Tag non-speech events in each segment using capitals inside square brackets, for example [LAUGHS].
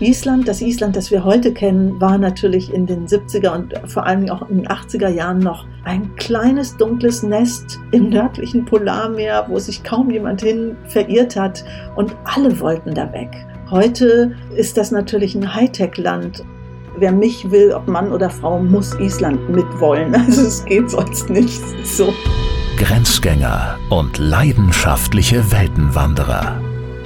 Island, das Island, das wir heute kennen, war natürlich in den 70er und vor allem auch in den 80er Jahren noch ein kleines dunkles Nest im nördlichen Polarmeer, wo sich kaum jemand hin verirrt hat und alle wollten da weg. Heute ist das natürlich ein Hightech-Land. Wer mich will, ob Mann oder Frau, muss Island mitwollen. [LAUGHS] Also es geht sonst nicht so. Grenzgänger und leidenschaftliche Weltenwanderer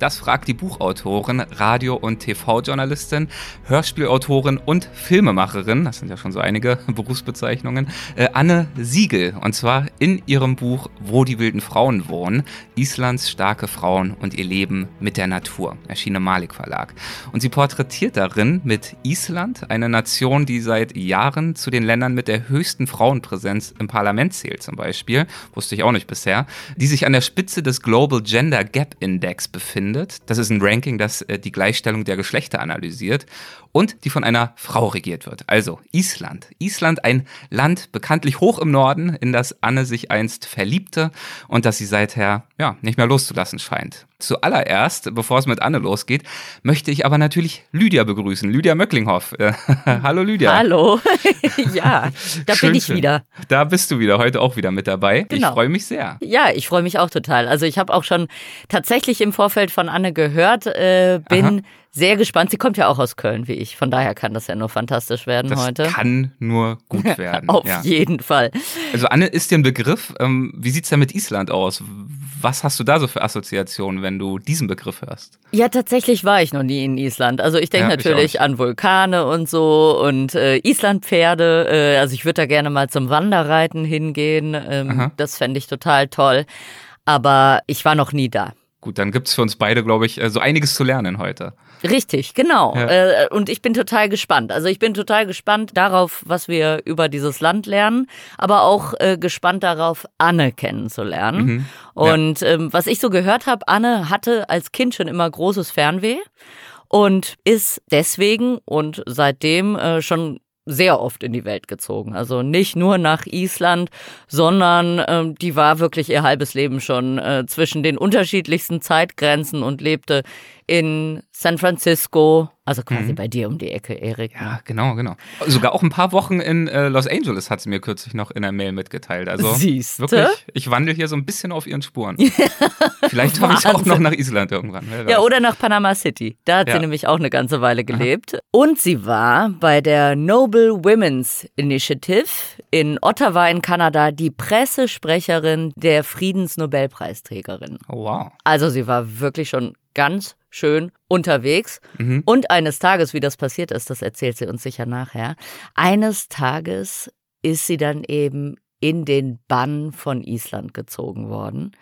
Das fragt die Buchautorin, Radio- und TV-Journalistin, Hörspielautorin und Filmemacherin, das sind ja schon so einige [LAUGHS] Berufsbezeichnungen, äh, Anne Siegel. Und zwar in ihrem Buch Wo die wilden Frauen wohnen, Islands starke Frauen und ihr Leben mit der Natur, erschien im Malik Verlag. Und sie porträtiert darin mit Island, eine Nation, die seit Jahren zu den Ländern mit der höchsten Frauenpräsenz im Parlament zählt zum Beispiel, wusste ich auch nicht bisher, die sich an der Spitze des Global Gender Gap Index befindet findet. Das ist ein Ranking, das äh, die Gleichstellung der Geschlechter analysiert und die von einer Frau regiert wird. Also Island. Island, ein Land bekanntlich hoch im Norden, in das Anne sich einst verliebte und das sie seither ja nicht mehr loszulassen scheint. Zuallererst, bevor es mit Anne losgeht, möchte ich aber natürlich Lydia begrüßen. Lydia Möcklinghoff. [LAUGHS] Hallo Lydia. Hallo. [LAUGHS] ja, da schön, bin ich schön. wieder. Da bist du wieder, heute auch wieder mit dabei. Genau. Ich freue mich sehr. Ja, ich freue mich auch total. Also ich habe auch schon tatsächlich im Vorfeld von Anne gehört, äh, bin Aha. Sehr gespannt. Sie kommt ja auch aus Köln wie ich. Von daher kann das ja nur fantastisch werden Das heute. kann nur gut [LAUGHS] werden. Auf ja. jeden Fall. Also Anne, ist dir ein Begriff. Ähm, wie sieht's denn mit Island aus? Was hast du da so für Assoziationen, wenn du diesen Begriff hörst? Ja, tatsächlich war ich noch nie in Island. Also ich denke Ja, ich natürlich nicht. an Vulkane und so und äh, Islandpferde. Äh, also ich würde da gerne mal zum Wanderreiten hingehen. Ähm, das fände ich total toll. Aber ich war noch nie da. Gut, dann gibt's für uns beide, glaube ich, äh, so einiges zu lernen heute. Richtig, genau. Ja. Äh, und ich bin total gespannt. Also ich bin total gespannt darauf, was wir über dieses Land lernen, aber auch äh, gespannt darauf, Anne kennenzulernen. Mhm. Ja. Und ähm, was ich so gehört habe, Anne hatte als Kind schon immer großes Fernweh und ist deswegen und seitdem äh, schon sehr oft in die Welt gezogen. Also nicht nur nach Island, sondern ähm, die war wirklich ihr halbes Leben schon äh, zwischen den unterschiedlichsten Zeitgrenzen und lebte in San Francisco, also quasi bei dir um die Ecke, Erik. Mhm. Ja, genau, genau. Sogar auch ein paar Wochen in äh, Los Angeles hat sie mir kürzlich noch in der Mail mitgeteilt. Also Siehste? wirklich, ich wandle hier so ein bisschen auf ihren Spuren. [LAUGHS] Vielleicht habe ich auch noch nach Island irgendwann. Ja, oder nach Panama City. Da hat Ja. sie nämlich auch eine ganze Weile gelebt. Und sie war bei der Noble Women's Initiative in Ottawa in Kanada die Pressesprecherin der Friedensnobelpreisträgerin. Oh, wow. Also sie war wirklich schon ganz schön unterwegs. Mhm. Und eines Tages, wie das passiert ist, das erzählt sie uns sicher nachher, eines Tages ist sie dann eben in den Bann von Island gezogen worden.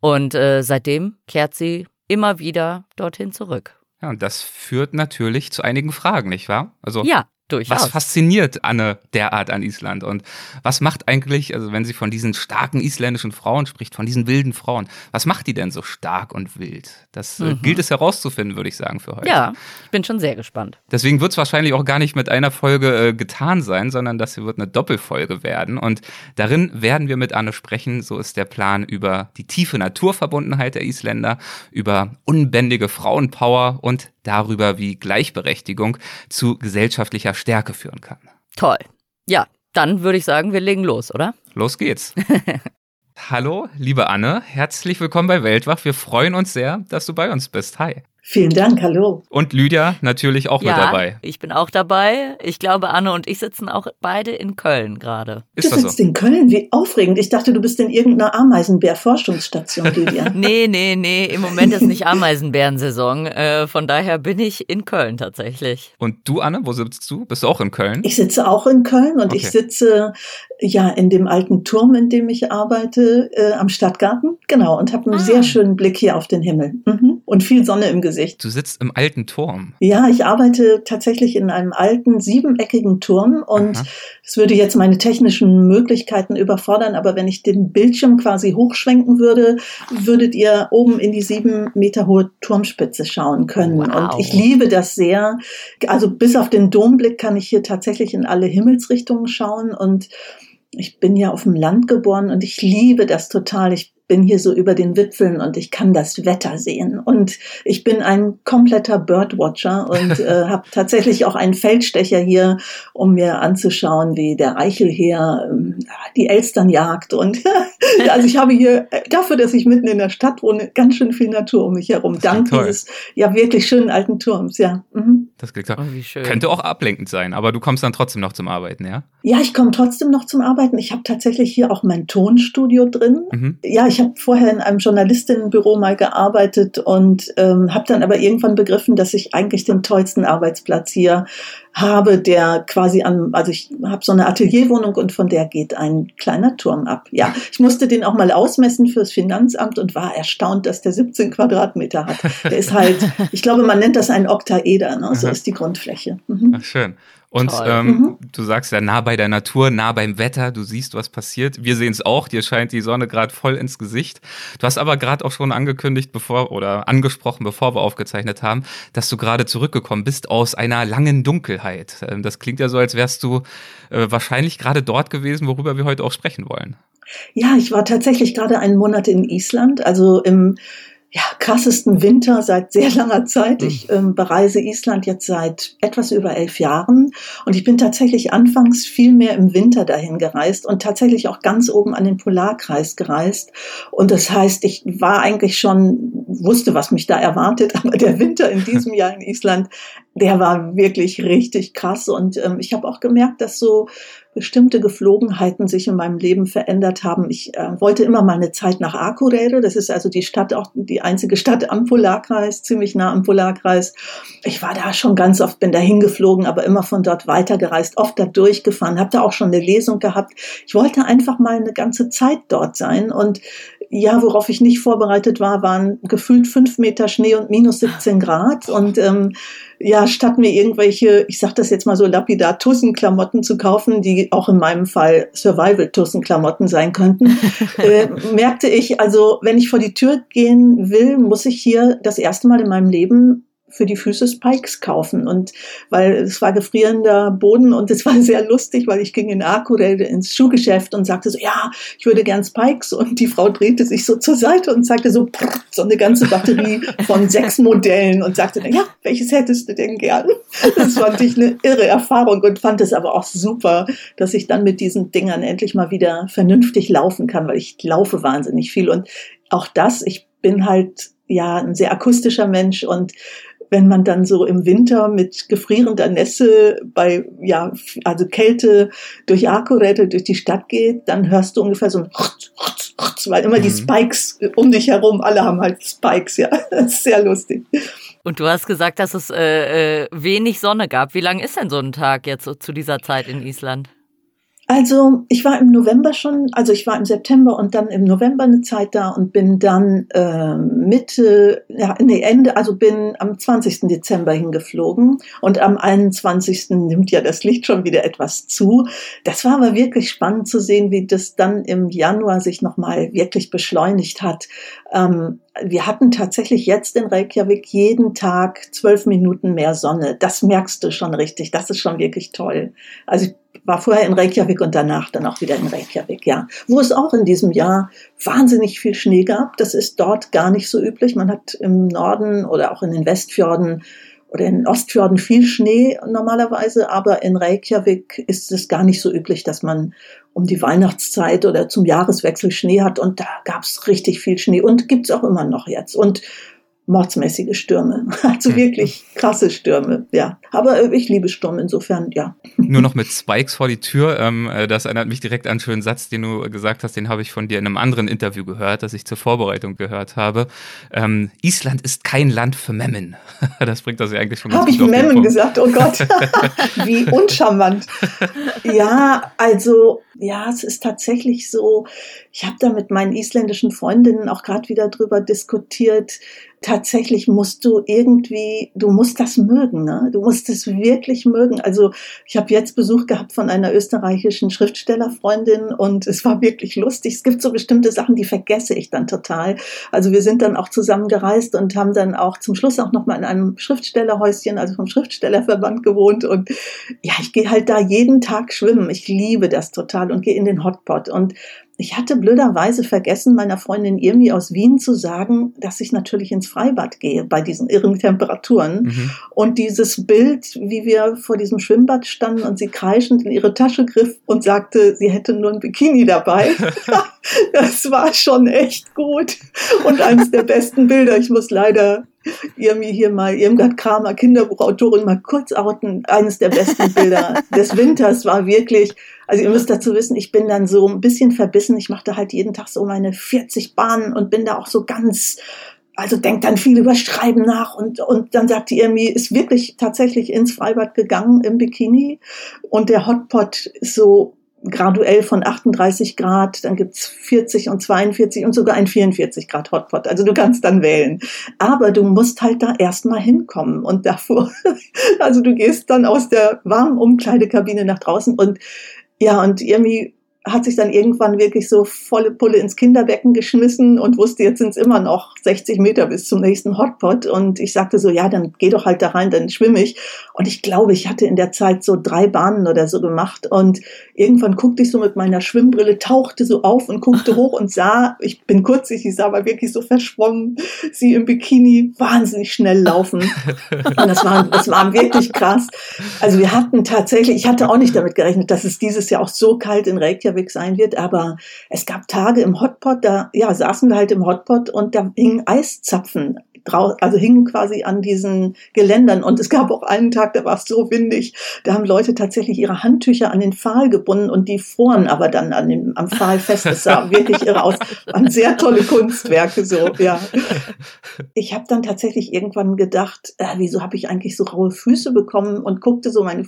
Und äh, seitdem kehrt sie immer wieder dorthin zurück. Ja, und das führt natürlich zu einigen Fragen, nicht wahr? Also Ja, durchaus. Was fasziniert Anne derart an Island? Und was macht eigentlich, also wenn sie von diesen starken isländischen Frauen spricht, von diesen wilden Frauen, was macht die denn so stark und wild? Das äh, gilt es herauszufinden, würde ich sagen, für heute. Mhm. ja, ich bin schon sehr gespannt. Deswegen wird es wahrscheinlich auch gar nicht mit einer Folge äh, getan sein, sondern das hier wird eine Doppelfolge werden. Und darin werden wir mit Anne sprechen, so ist der Plan, über die tiefe Naturverbundenheit der Isländer, über unbändige Frauenpower und darüber, wie Gleichberechtigung zu gesellschaftlicher Stärke führen kann. Toll. Ja, dann würde ich sagen, wir legen los, oder? Los geht's. [LAUGHS] Hallo, liebe Anne, herzlich willkommen bei Weltwach. Wir freuen uns sehr, dass du bei uns bist. Hi. Vielen Dank, hallo. Und Lydia natürlich auch ja, mit dabei. ich bin auch dabei. Ich glaube, Anne und ich sitzen auch beide in Köln gerade. Ist du das sitzt so? in Köln, wie aufregend. Ich dachte, du bist in irgendeiner Ameisenbär-Forschungsstation, Lydia. [LAUGHS] Nee, nee, nee, im Moment ist nicht Ameisenbärensaison. Äh, von daher bin ich in Köln tatsächlich. Und du, Anne, wo sitzt du? Bist du auch in Köln? Ich sitze auch in Köln und Okay. ich sitze ja in dem alten Turm, in dem ich arbeite, äh, am Stadtgarten. Genau, und habe einen Ah. sehr schönen Blick hier auf den Himmel. Mhm. Und viel Sonne im Gesicht. Du sitzt im alten Turm. Ja, ich arbeite tatsächlich in einem alten siebeneckigen Turm und es würde jetzt meine technischen Möglichkeiten überfordern, aber wenn ich den Bildschirm quasi hochschwenken würde, würdet ihr oben in die sieben Meter hohe Turmspitze schauen können. Wow. Und ich liebe das sehr. Also bis auf den Domblick kann ich hier tatsächlich in alle Himmelsrichtungen schauen und ich bin ja auf dem Land geboren und ich liebe das total. Ich bin hier so über den Wipfeln und ich kann das Wetter sehen. Und ich bin ein kompletter Birdwatcher und [LAUGHS] äh, habe tatsächlich auch einen Feldstecher hier, um mir anzuschauen, wie der Eichelheer äh, die Elstern jagt. Und [LAUGHS] also ich habe hier, äh, dafür, dass ich mitten in der Stadt wohne, ganz schön viel Natur um mich herum. Dank dieses ja wirklich schönen alten Turms, ja. Mhm. Das klingt oh, wie schön. Könnte auch ablenkend sein, aber du kommst dann trotzdem noch zum Arbeiten, ja? Ja, ich komme trotzdem noch zum Arbeiten. Ich habe tatsächlich hier auch mein Tonstudio drin. Mhm. Ja, ich ich habe vorher in einem Journalistinnenbüro mal gearbeitet und ähm, habe dann aber irgendwann begriffen, dass ich eigentlich den tollsten Arbeitsplatz hier habe, der quasi an, also ich habe so eine Atelierwohnung und von der geht ein kleiner Turm ab. Ja, ich musste den auch mal ausmessen fürs Finanzamt und war erstaunt, dass der 17 Quadratmeter hat. Der ist halt, [LAUGHS] ich glaube, man nennt das ein Oktaeder, ne? so ist die Grundfläche. Mhm. Ach, schön. Und ähm, mhm. du sagst ja nah bei der Natur, nah beim Wetter, du siehst, was passiert. Wir sehen es auch, dir scheint die Sonne gerade voll ins Gesicht. Du hast aber gerade auch schon angekündigt, bevor oder angesprochen, bevor wir aufgezeichnet haben, dass du gerade zurückgekommen bist aus einer langen Dunkelheit. Ähm, das klingt ja so, als wärst du äh, wahrscheinlich gerade dort gewesen, worüber wir heute auch sprechen wollen. Ja, ich war tatsächlich gerade einen Monat in Island, also im ja, krassesten Winter seit sehr langer Zeit. Ich hm. ähm, bereise Island jetzt seit etwas über elf Jahren und ich bin tatsächlich anfangs viel mehr im Winter dahin gereist und tatsächlich auch ganz oben an den Polarkreis gereist. Und das heißt, ich war eigentlich schon, wusste, was mich da erwartet, [LAUGHS] aber der Winter in diesem Jahr in Island, der war wirklich richtig krass und ähm, ich habe auch gemerkt, dass so bestimmte Geflogenheiten sich in meinem Leben verändert haben. Ich äh, wollte immer mal eine Zeit nach Akureyri, das ist also die Stadt, auch die einzige Stadt am Polarkreis, ziemlich nah am Polarkreis. Ich war da schon ganz oft, bin da hingeflogen, aber immer von dort weitergereist, oft da durchgefahren, habe da auch schon eine Lesung gehabt. Ich wollte einfach mal eine ganze Zeit dort sein und ja, worauf ich nicht vorbereitet war, waren gefühlt fünf Meter Schnee und minus 17 Grad. Und ähm, ja, statt mir irgendwelche, ich sag das jetzt mal so lapidar, Tussenklamotten zu kaufen, die auch in meinem Fall Survival-Tussenklamotten sein könnten, [LAUGHS] äh, merkte ich, also wenn ich vor die Tür gehen will, muss ich hier das erste Mal in meinem Leben für die Füße Spikes kaufen. Und weil es war gefrierender Boden und es war sehr lustig, weil ich ging in Akureyri ins Schuhgeschäft und sagte so, ja, ich würde gern Spikes. Und die Frau drehte sich so zur Seite und zeigte so, so eine ganze Batterie von [LAUGHS] sechs Modellen und sagte dann, ja, welches hättest du denn gern? Das fand ich eine irre Erfahrung und fand es aber auch super, dass ich dann mit diesen Dingern endlich mal wieder vernünftig laufen kann, weil ich laufe wahnsinnig viel. Und auch das, ich bin halt ja ein sehr akustischer Mensch und wenn man dann so im Winter mit gefrierender Nässe bei, ja, also Kälte durch Akkuräte durch die Stadt geht, dann hörst du ungefähr so ein weil immer die mhm. Spikes um dich herum, alle haben halt Spikes, ja. [LAUGHS] Das ist sehr lustig. Und du hast gesagt, dass es äh, äh wenig Sonne gab. Wie lang ist denn so ein Tag jetzt zu dieser Zeit in Island? Also ich war im November schon, also ich war im September und dann im November eine Zeit da und bin dann äh, Mitte, ja, nee, Ende, also bin am 20. Dezember hingeflogen und am 21. nimmt ja das Licht schon wieder etwas zu. Das war aber wirklich spannend zu sehen, wie das dann im Januar sich nochmal wirklich beschleunigt hat. Ähm, wir hatten tatsächlich jetzt in Reykjavik jeden Tag zwölf Minuten mehr Sonne. Das merkst du schon richtig. Das ist schon wirklich toll. Also ich war vorher in Reykjavik und danach dann auch wieder in Reykjavik, ja. Wo es auch in diesem Jahr wahnsinnig viel Schnee gab. Das ist dort gar nicht so üblich. Man hat im Norden oder auch in den Westfjorden oder in Ostfjorden viel Schnee normalerweise, aber in Reykjavik ist es gar nicht so üblich, dass man um die Weihnachtszeit oder zum Jahreswechsel Schnee hat und da gab es richtig viel Schnee und gibt's auch immer noch jetzt. Und mordsmäßige Stürme. [LAUGHS] Also wirklich krasse Stürme, ja. Aber äh, ich liebe Sturm insofern, ja. Nur noch mit Spikes vor die Tür. Ähm, äh, das erinnert mich direkt an einen schönen Satz, den du gesagt hast, den habe ich von dir in einem anderen Interview gehört, das ich zur Vorbereitung gehört habe. Ähm, Island ist kein Land für Memmen. [LAUGHS] Das bringt das ja eigentlich schon ganz Habe ich Memmen gesagt? Oh Gott, [LAUGHS] wie uncharmant. Ja, also Ja, es ist tatsächlich so. Ich habe da mit meinen isländischen Freundinnen auch gerade wieder drüber diskutiert tatsächlich musst du irgendwie, du musst das mögen, ne? Du musst es wirklich mögen. Also ich habe jetzt Besuch gehabt von einer österreichischen Schriftstellerfreundin und es war wirklich lustig. Es gibt so bestimmte Sachen, die vergesse ich dann total. Also wir sind dann auch zusammen gereist und haben dann auch zum Schluss auch noch mal in einem Schriftstellerhäuschen, also vom Schriftstellerverband gewohnt und ja, ich gehe halt da jeden Tag schwimmen. Ich liebe das total und gehe in den Hotpot und ich hatte blöderweise vergessen, meiner Freundin Irmi aus Wien zu sagen, dass ich natürlich ins Freibad gehe bei diesen irren Temperaturen. Mhm. Und dieses Bild, wie wir vor diesem Schwimmbad standen und sie kreischend in ihre Tasche griff und sagte, sie hätte nur ein Bikini dabei, [LAUGHS] das war schon echt gut. Und eines der besten Bilder, ich muss leider Irmi hier mal, Irmgard Kramer, Kinderbuchautorin, mal kurz outen. Eines der besten Bilder des Winters war wirklich, also ihr müsst dazu wissen, ich bin dann so ein bisschen verbissen. Ich machte halt jeden Tag so meine 40 Bahnen und bin da auch so ganz also denkt dann viel über Schreiben nach und, und dann sagte Irmi, ist wirklich tatsächlich ins Freibad gegangen im Bikini und der Hotpot ist so graduell von 38 Grad, dann gibt's 40 und 42 und sogar ein 44 Grad Hotpot. Also du kannst dann wählen. Aber du musst halt da erstmal hinkommen und davor, [LAUGHS] also du gehst dann aus der warmen Umkleidekabine nach draußen und ja, und irgendwie hat sich dann irgendwann wirklich so volle Pulle ins Kinderbecken geschmissen und wusste, jetzt sind es immer noch 60 Meter bis zum nächsten Hotpot. Und ich sagte so, ja, dann geh doch halt da rein, dann schwimme ich. Und ich glaube, ich hatte in der Zeit so drei Bahnen oder so gemacht. Und irgendwann guckte ich so mit meiner Schwimmbrille, tauchte so auf und guckte hoch und sah, ich bin kurzig, ich sah aber wirklich so verschwommen, sie im Bikini wahnsinnig schnell laufen. Und das war, das war wirklich krass. Also wir hatten tatsächlich, ich hatte auch nicht damit gerechnet, dass es dieses Jahr auch so kalt in Reykjavik Reykjavik sein wird, aber es gab Tage im Hotpot, da ja, saßen wir halt im Hotpot und da hingen Eiszapfen also hingen quasi an diesen Geländern. Und es gab auch einen Tag, da war es so windig, da haben Leute tatsächlich ihre Handtücher an den Pfahl gebunden und die froren aber dann an dem, am Pfahl fest. Das sah wirklich irre aus. Waren sehr tolle Kunstwerke so, ja. Ich habe dann tatsächlich irgendwann gedacht, äh, wieso habe ich eigentlich so raue Füße bekommen und guckte so meine,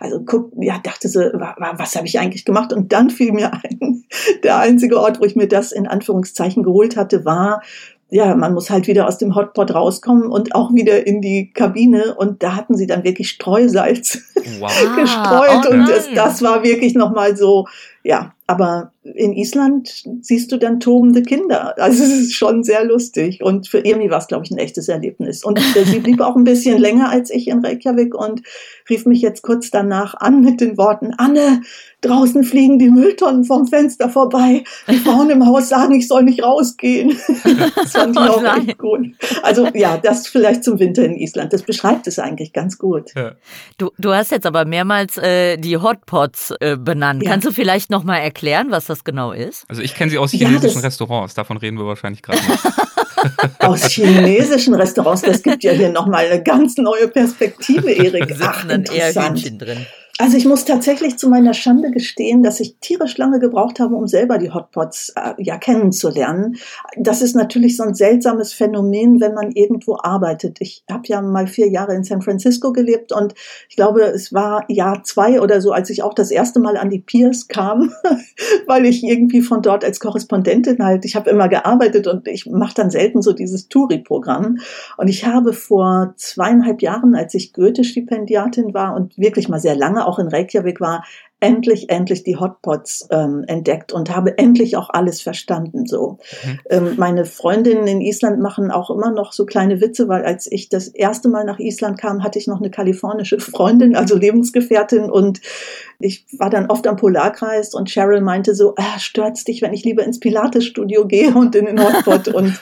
also guck, ja, dachte so, was habe ich eigentlich gemacht? Und dann fiel mir ein, [LAUGHS] der einzige Ort, wo ich mir das in Anführungszeichen geholt hatte, war ja, man muss halt wieder aus dem Hotpot rauskommen und auch wieder in die Kabine. Und da hatten sie dann wirklich Streusalz wow. [LAUGHS] gestreut. Oh und das, das war wirklich nochmal so, ja, aber in Island siehst du dann tobende Kinder. [LAUGHS] Also es ist schon sehr lustig. Und für Irmi war es, glaube ich, ein echtes Erlebnis. Und sie blieb auch ein bisschen länger als ich in Reykjavik und rief mich jetzt kurz danach an mit den Worten, Anne, draußen fliegen die Mülltonnen vom Fenster vorbei. Die Frauen im Haus sagen, ich soll nicht rausgehen. [LAUGHS] das fand ich oh auch nein. echt gut. Also ja, das vielleicht zum Winter in Island. Das beschreibt es eigentlich ganz gut. Ja. Du, du hast jetzt aber mehrmals äh, die Hotpots äh, benannt. Ja. Kannst du vielleicht noch mal erklären, was das genau ist? Also ich kenne sie aus chinesischen ja, Restaurants. Davon reden wir wahrscheinlich gerade noch. [LAUGHS] aus chinesischen Restaurants. Das gibt ja hier nochmal eine ganz neue Perspektive, [LAUGHS] Erik. Ach, interessant. Eher drin. Also ich muss tatsächlich zu meiner Schande gestehen, dass ich tierisch lange gebraucht habe, um selber die Hotpots äh, ja kennenzulernen. Das ist natürlich so ein seltsames Phänomen, wenn man irgendwo arbeitet. Ich habe ja mal vier Jahre in San Francisco gelebt und ich glaube, es war Jahr zwei oder so, als ich auch das erste Mal an die Piers kam, [LAUGHS] weil ich irgendwie von dort als Korrespondentin halt, ich habe immer gearbeitet und ich mache dann selten so dieses Touri-Programm. Und ich habe vor zweieinhalb Jahren, als ich Goethe-Stipendiatin war und wirklich mal sehr lange auch in Reykjavik war, endlich, endlich die Hotpots ähm, entdeckt und habe endlich auch alles verstanden. So, mhm. ähm, meine Freundinnen in Island machen auch immer noch so kleine Witze, weil als ich das erste Mal nach Island kam, hatte ich noch eine kalifornische Freundin, also Lebensgefährtin, und ich war dann oft am Polarkreis und Cheryl meinte so, ah, stört's dich, wenn ich lieber ins Pilates-Studio gehe und in den Hotpot. [LAUGHS] und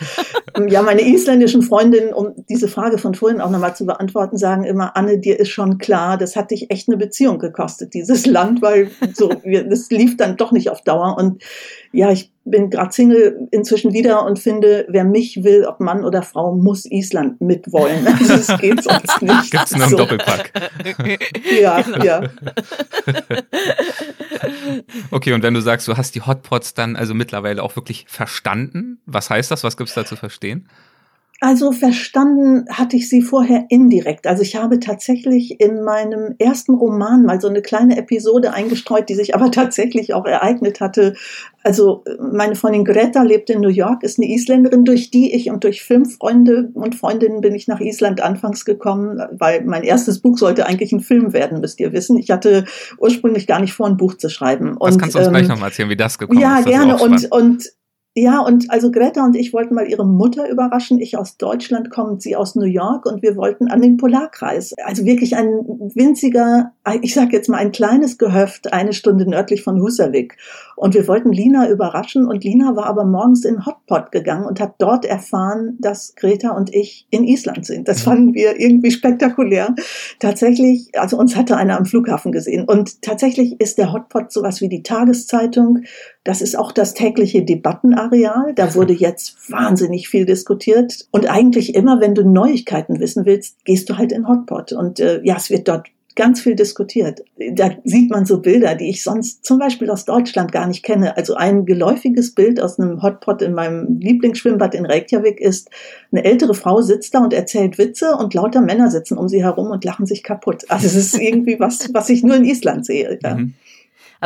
ähm, ja, meine isländischen Freundinnen, um diese Frage von vorhin auch nochmal zu beantworten, sagen immer, Anne, dir ist schon klar, das hat dich echt eine Beziehung gekostet, dieses Land, weil so, das lief dann doch nicht auf Dauer. Und ja, ich bin gerade Single inzwischen wieder und finde, wer mich will, ob Mann oder Frau, muss Island mitwollen. [LAUGHS] Also es geht sonst nicht. Gibt's nur so. Doppelpack. [LAUGHS] ja, genau. ja. Okay, und wenn du sagst, du hast die Hotpots dann also mittlerweile auch wirklich verstanden, was heißt das? Was gibt's da zu verstehen? Also verstanden hatte ich sie vorher indirekt. Also ich habe tatsächlich in meinem ersten Roman mal so eine kleine Episode eingestreut, die sich aber [LAUGHS] tatsächlich auch ereignet hatte. Also meine Freundin Greta lebt in New York, ist eine Isländerin, durch die ich und durch fünf Freunde und Freundinnen bin ich nach Island anfangs gekommen, weil mein erstes Buch sollte eigentlich ein Film werden, müsst ihr wissen. Ich hatte ursprünglich gar nicht vor, ein Buch zu schreiben. Und, das kannst du uns ähm, gleich nochmal erzählen, wie das gekommen ja, ist. Ja, gerne. Und, und ja, und also Greta und ich wollten mal ihre Mutter überraschen. Ich aus Deutschland kommt, sie aus New York und wir wollten an den Polarkreis. Also wirklich ein winziger, ich sag jetzt mal ein kleines Gehöft, eine Stunde nördlich von Husavik. Und wir wollten Lina überraschen und Lina war aber morgens in Hotpot gegangen und hat dort erfahren, dass Greta und ich in Island sind. Das fanden wir irgendwie spektakulär. Tatsächlich, also uns hatte einer am Flughafen gesehen und tatsächlich ist der Hotpot sowas wie die Tageszeitung das ist auch das tägliche Debattenareal. Da wurde [LAUGHS] jetzt wahnsinnig viel diskutiert. Und eigentlich immer, wenn du Neuigkeiten wissen willst, gehst du halt in Hotpot. Und äh, ja, es wird dort ganz viel diskutiert. Da sieht man so Bilder, die ich sonst zum Beispiel aus Deutschland gar nicht kenne. Also ein geläufiges Bild aus einem Hotpot in meinem Lieblingsschwimmbad in Reykjavik ist, eine ältere Frau sitzt da und erzählt Witze und lauter Männer sitzen um sie herum und lachen sich kaputt. Also es ist irgendwie was, was ich nur in Island sehe. Ja. Mhm.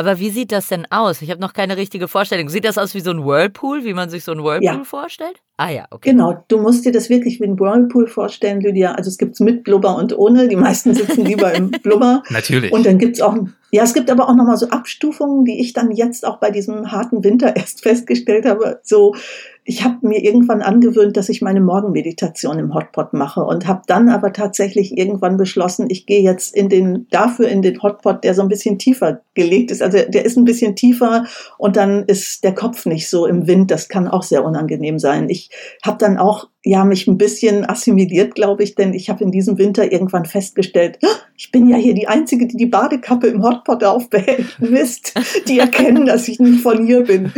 Aber wie sieht das denn aus? Ich habe noch keine richtige Vorstellung. Sieht das aus wie so ein Whirlpool, wie man sich so ein Whirlpool ja. vorstellt? Ah ja, okay. Genau, du musst dir das wirklich wie ein Whirlpool vorstellen, Lydia. Also es gibt es mit Blubber und ohne. Die meisten sitzen lieber im [LAUGHS] Blubber. Natürlich. Und dann gibt es auch, ja, es gibt aber auch nochmal so Abstufungen, die ich dann jetzt auch bei diesem harten Winter erst festgestellt habe. So ich habe mir irgendwann angewöhnt, dass ich meine Morgenmeditation im Hotpot mache und habe dann aber tatsächlich irgendwann beschlossen, ich gehe jetzt in den dafür in den Hotpot, der so ein bisschen tiefer gelegt ist. Also der ist ein bisschen tiefer und dann ist der Kopf nicht so im Wind. Das kann auch sehr unangenehm sein. Ich habe dann auch ja mich ein bisschen assimiliert, glaube ich, denn ich habe in diesem Winter irgendwann festgestellt, ah, ich bin ja hier die Einzige, die die Badekappe im Hotpot aufbehält. Mist, die erkennen, dass ich nicht von hier bin.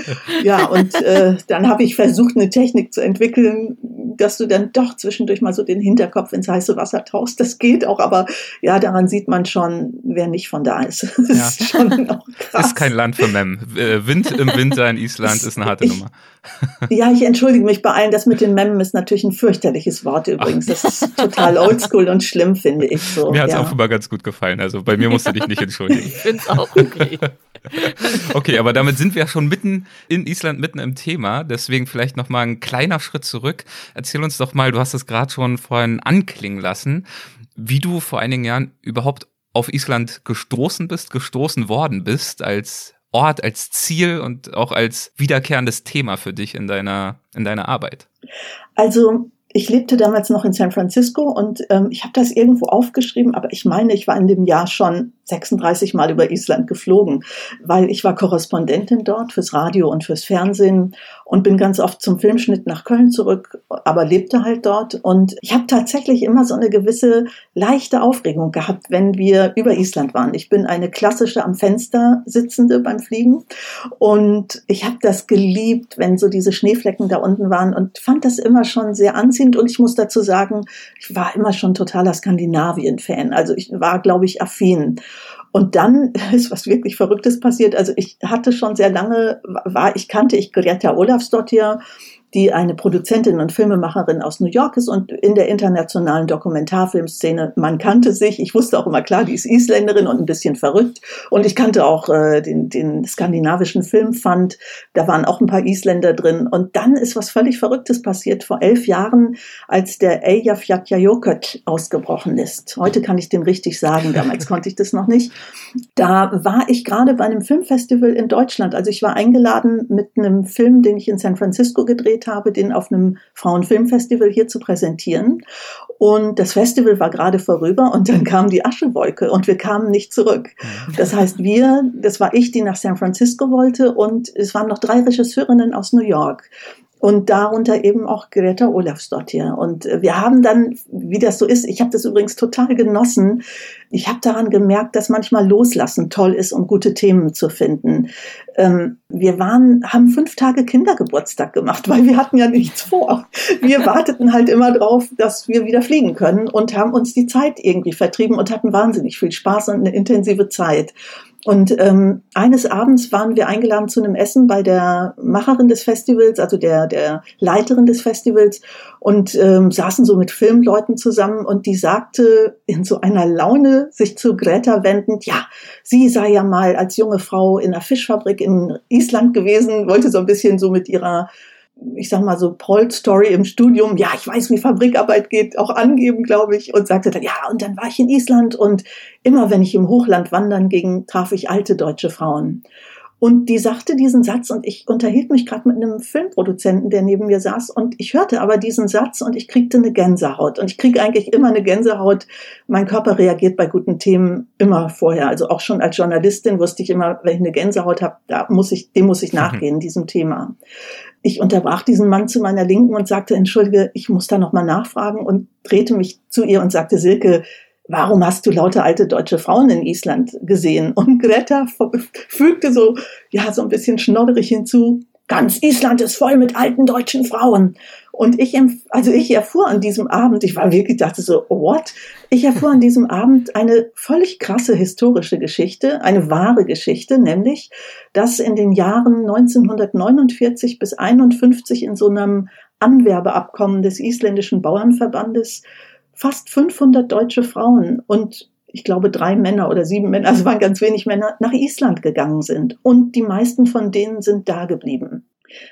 Ja, und äh, dann habe ich versucht, eine Technik zu entwickeln, dass du dann doch zwischendurch mal so den Hinterkopf ins heiße Wasser tauchst. Das geht auch, aber ja, daran sieht man schon, wer nicht von da ist. Das ja. ist schon auch krass. [LAUGHS] Ist kein Land für Mem. Äh, Wind im Winter in Island ist eine harte ich, Nummer. [LAUGHS] Ja, ich entschuldige mich bei allen. Das mit den Mem ist natürlich ein fürchterliches Wort übrigens. Das ist total oldschool und schlimm, finde ich so. Mir hat es ja. auch immer ganz gut gefallen. Also bei mir musst du dich nicht entschuldigen. ich finde es auch okay. [LAUGHS] [LAUGHS] okay, aber damit sind wir schon mitten in Island, mitten im Thema. Deswegen vielleicht noch mal ein kleiner Schritt zurück. Erzähl uns doch mal, du hast es gerade schon vorhin anklingen lassen, wie du vor einigen Jahren überhaupt auf Island gestoßen bist, gestoßen worden bist als Ort, als Ziel und auch als wiederkehrendes Thema für dich in deiner, in deiner Arbeit? Also ich lebte damals noch in San Francisco und ähm, ich habe das irgendwo aufgeschrieben, aber ich meine, ich war in dem Jahr schon 36 Mal über Island geflogen, weil ich war Korrespondentin dort fürs Radio und fürs Fernsehen und bin ganz oft zum Filmschnitt nach Köln zurück, aber lebte halt dort. Und ich habe tatsächlich immer so eine gewisse leichte Aufregung gehabt, wenn wir über Island waren. Ich bin eine klassische am Fenster sitzende beim Fliegen und ich habe das geliebt, wenn so diese Schneeflecken da unten waren und fand das immer schon sehr anziehend. Und ich muss dazu sagen, ich war immer schon totaler Skandinavien-Fan. Also ich war, glaube ich, affin. Und dann [LAUGHS] ist was wirklich Verrücktes passiert. Also ich hatte schon sehr lange, war, ich kannte ich Greta Olafsdottir, die eine Produzentin und Filmemacherin aus New York ist und in der internationalen Dokumentarfilmszene, man kannte sich. Ich wusste auch immer klar, die ist Isländerin und ein bisschen verrückt. Und ich kannte auch äh, den, den skandinavischen Filmfund. Da waren auch ein paar Isländer drin. Und dann ist was völlig Verrücktes passiert vor elf Jahren, als der Eyjafjallajökull ausgebrochen ist. Heute kann ich den richtig sagen. Damals [LAUGHS] konnte ich das noch nicht. Da war ich gerade bei einem Filmfestival in Deutschland. Also ich war eingeladen mit einem Film, den ich in San Francisco gedreht überlegt habe, den auf einem Frauenfilmfestival hier zu präsentieren. Und das Festival war gerade vorüber und dann kam die Aschewolke und wir kamen nicht zurück. Das heißt, wir, das war ich, die nach San Francisco wollte und es waren noch drei Regisseurinnen aus New York und darunter eben auch Greta Olafsdottir. Und äh, wir haben dann, wie das so ist, ich habe das übrigens total genossen, ich habe daran gemerkt, dass manchmal Loslassen toll ist, um gute Themen zu finden. Ähm, wir waren, haben fünf Tage Kindergeburtstag gemacht, [LAUGHS] weil wir hatten ja nichts vor. Wir warteten halt immer drauf, dass wir wieder fliegen können und haben uns die Zeit irgendwie vertrieben und hatten wahnsinnig viel Spaß und eine intensive Zeit. Und ähm, eines Abends waren wir eingeladen zu einem Essen bei der Macherin des Festivals, also der, der Leiterin des Festivals, und ähm, saßen so mit Filmleuten zusammen und die sagte in so einer Laune, sich zu Greta wendend, ja, sie sei ja mal als junge Frau in einer Fischfabrik in Island gewesen, wollte so ein bisschen so mit ihrer ich sag mal so Paul-Story im Studium, ja, ich weiß, wie Fabrikarbeit geht, auch angeben, glaube ich, und sagte dann, ja, und dann war ich in Island und immer wenn ich im Hochland wandern ging, traf ich alte deutsche Frauen. Und die sagte diesen Satz und ich unterhielt mich gerade mit einem Filmproduzenten, der neben mir saß und ich hörte aber diesen Satz und ich kriegte eine Gänsehaut. Und ich kriege eigentlich immer eine Gänsehaut. Mein Körper reagiert bei guten Themen immer vorher. Also auch schon als Journalistin wusste ich immer, wenn ich eine Gänsehaut habe, da muss ich, dem muss ich nachgehen, diesem Thema. Ich unterbrach diesen Mann zu meiner Linken und sagte, entschuldige, ich muss da nochmal nachfragen und drehte mich zu ihr und sagte, Silke, warum hast du lauter alte deutsche Frauen in Island gesehen? Und Greta fügte so, ja, so ein bisschen schnodderig hinzu, ganz Island ist voll mit alten deutschen Frauen. Und ich, also ich erfuhr an diesem Abend, ich war wirklich, dachte so, what? Ich erfuhr an diesem Abend eine völlig krasse historische Geschichte, eine wahre Geschichte, nämlich, dass in den Jahren 1949 bis 51 in so einem Anwerbeabkommen des isländischen Bauernverbandes fast 500 deutsche Frauen und ich glaube drei Männer oder sieben Männer, also waren ganz wenig Männer, nach Island gegangen sind. Und die meisten von denen sind da geblieben.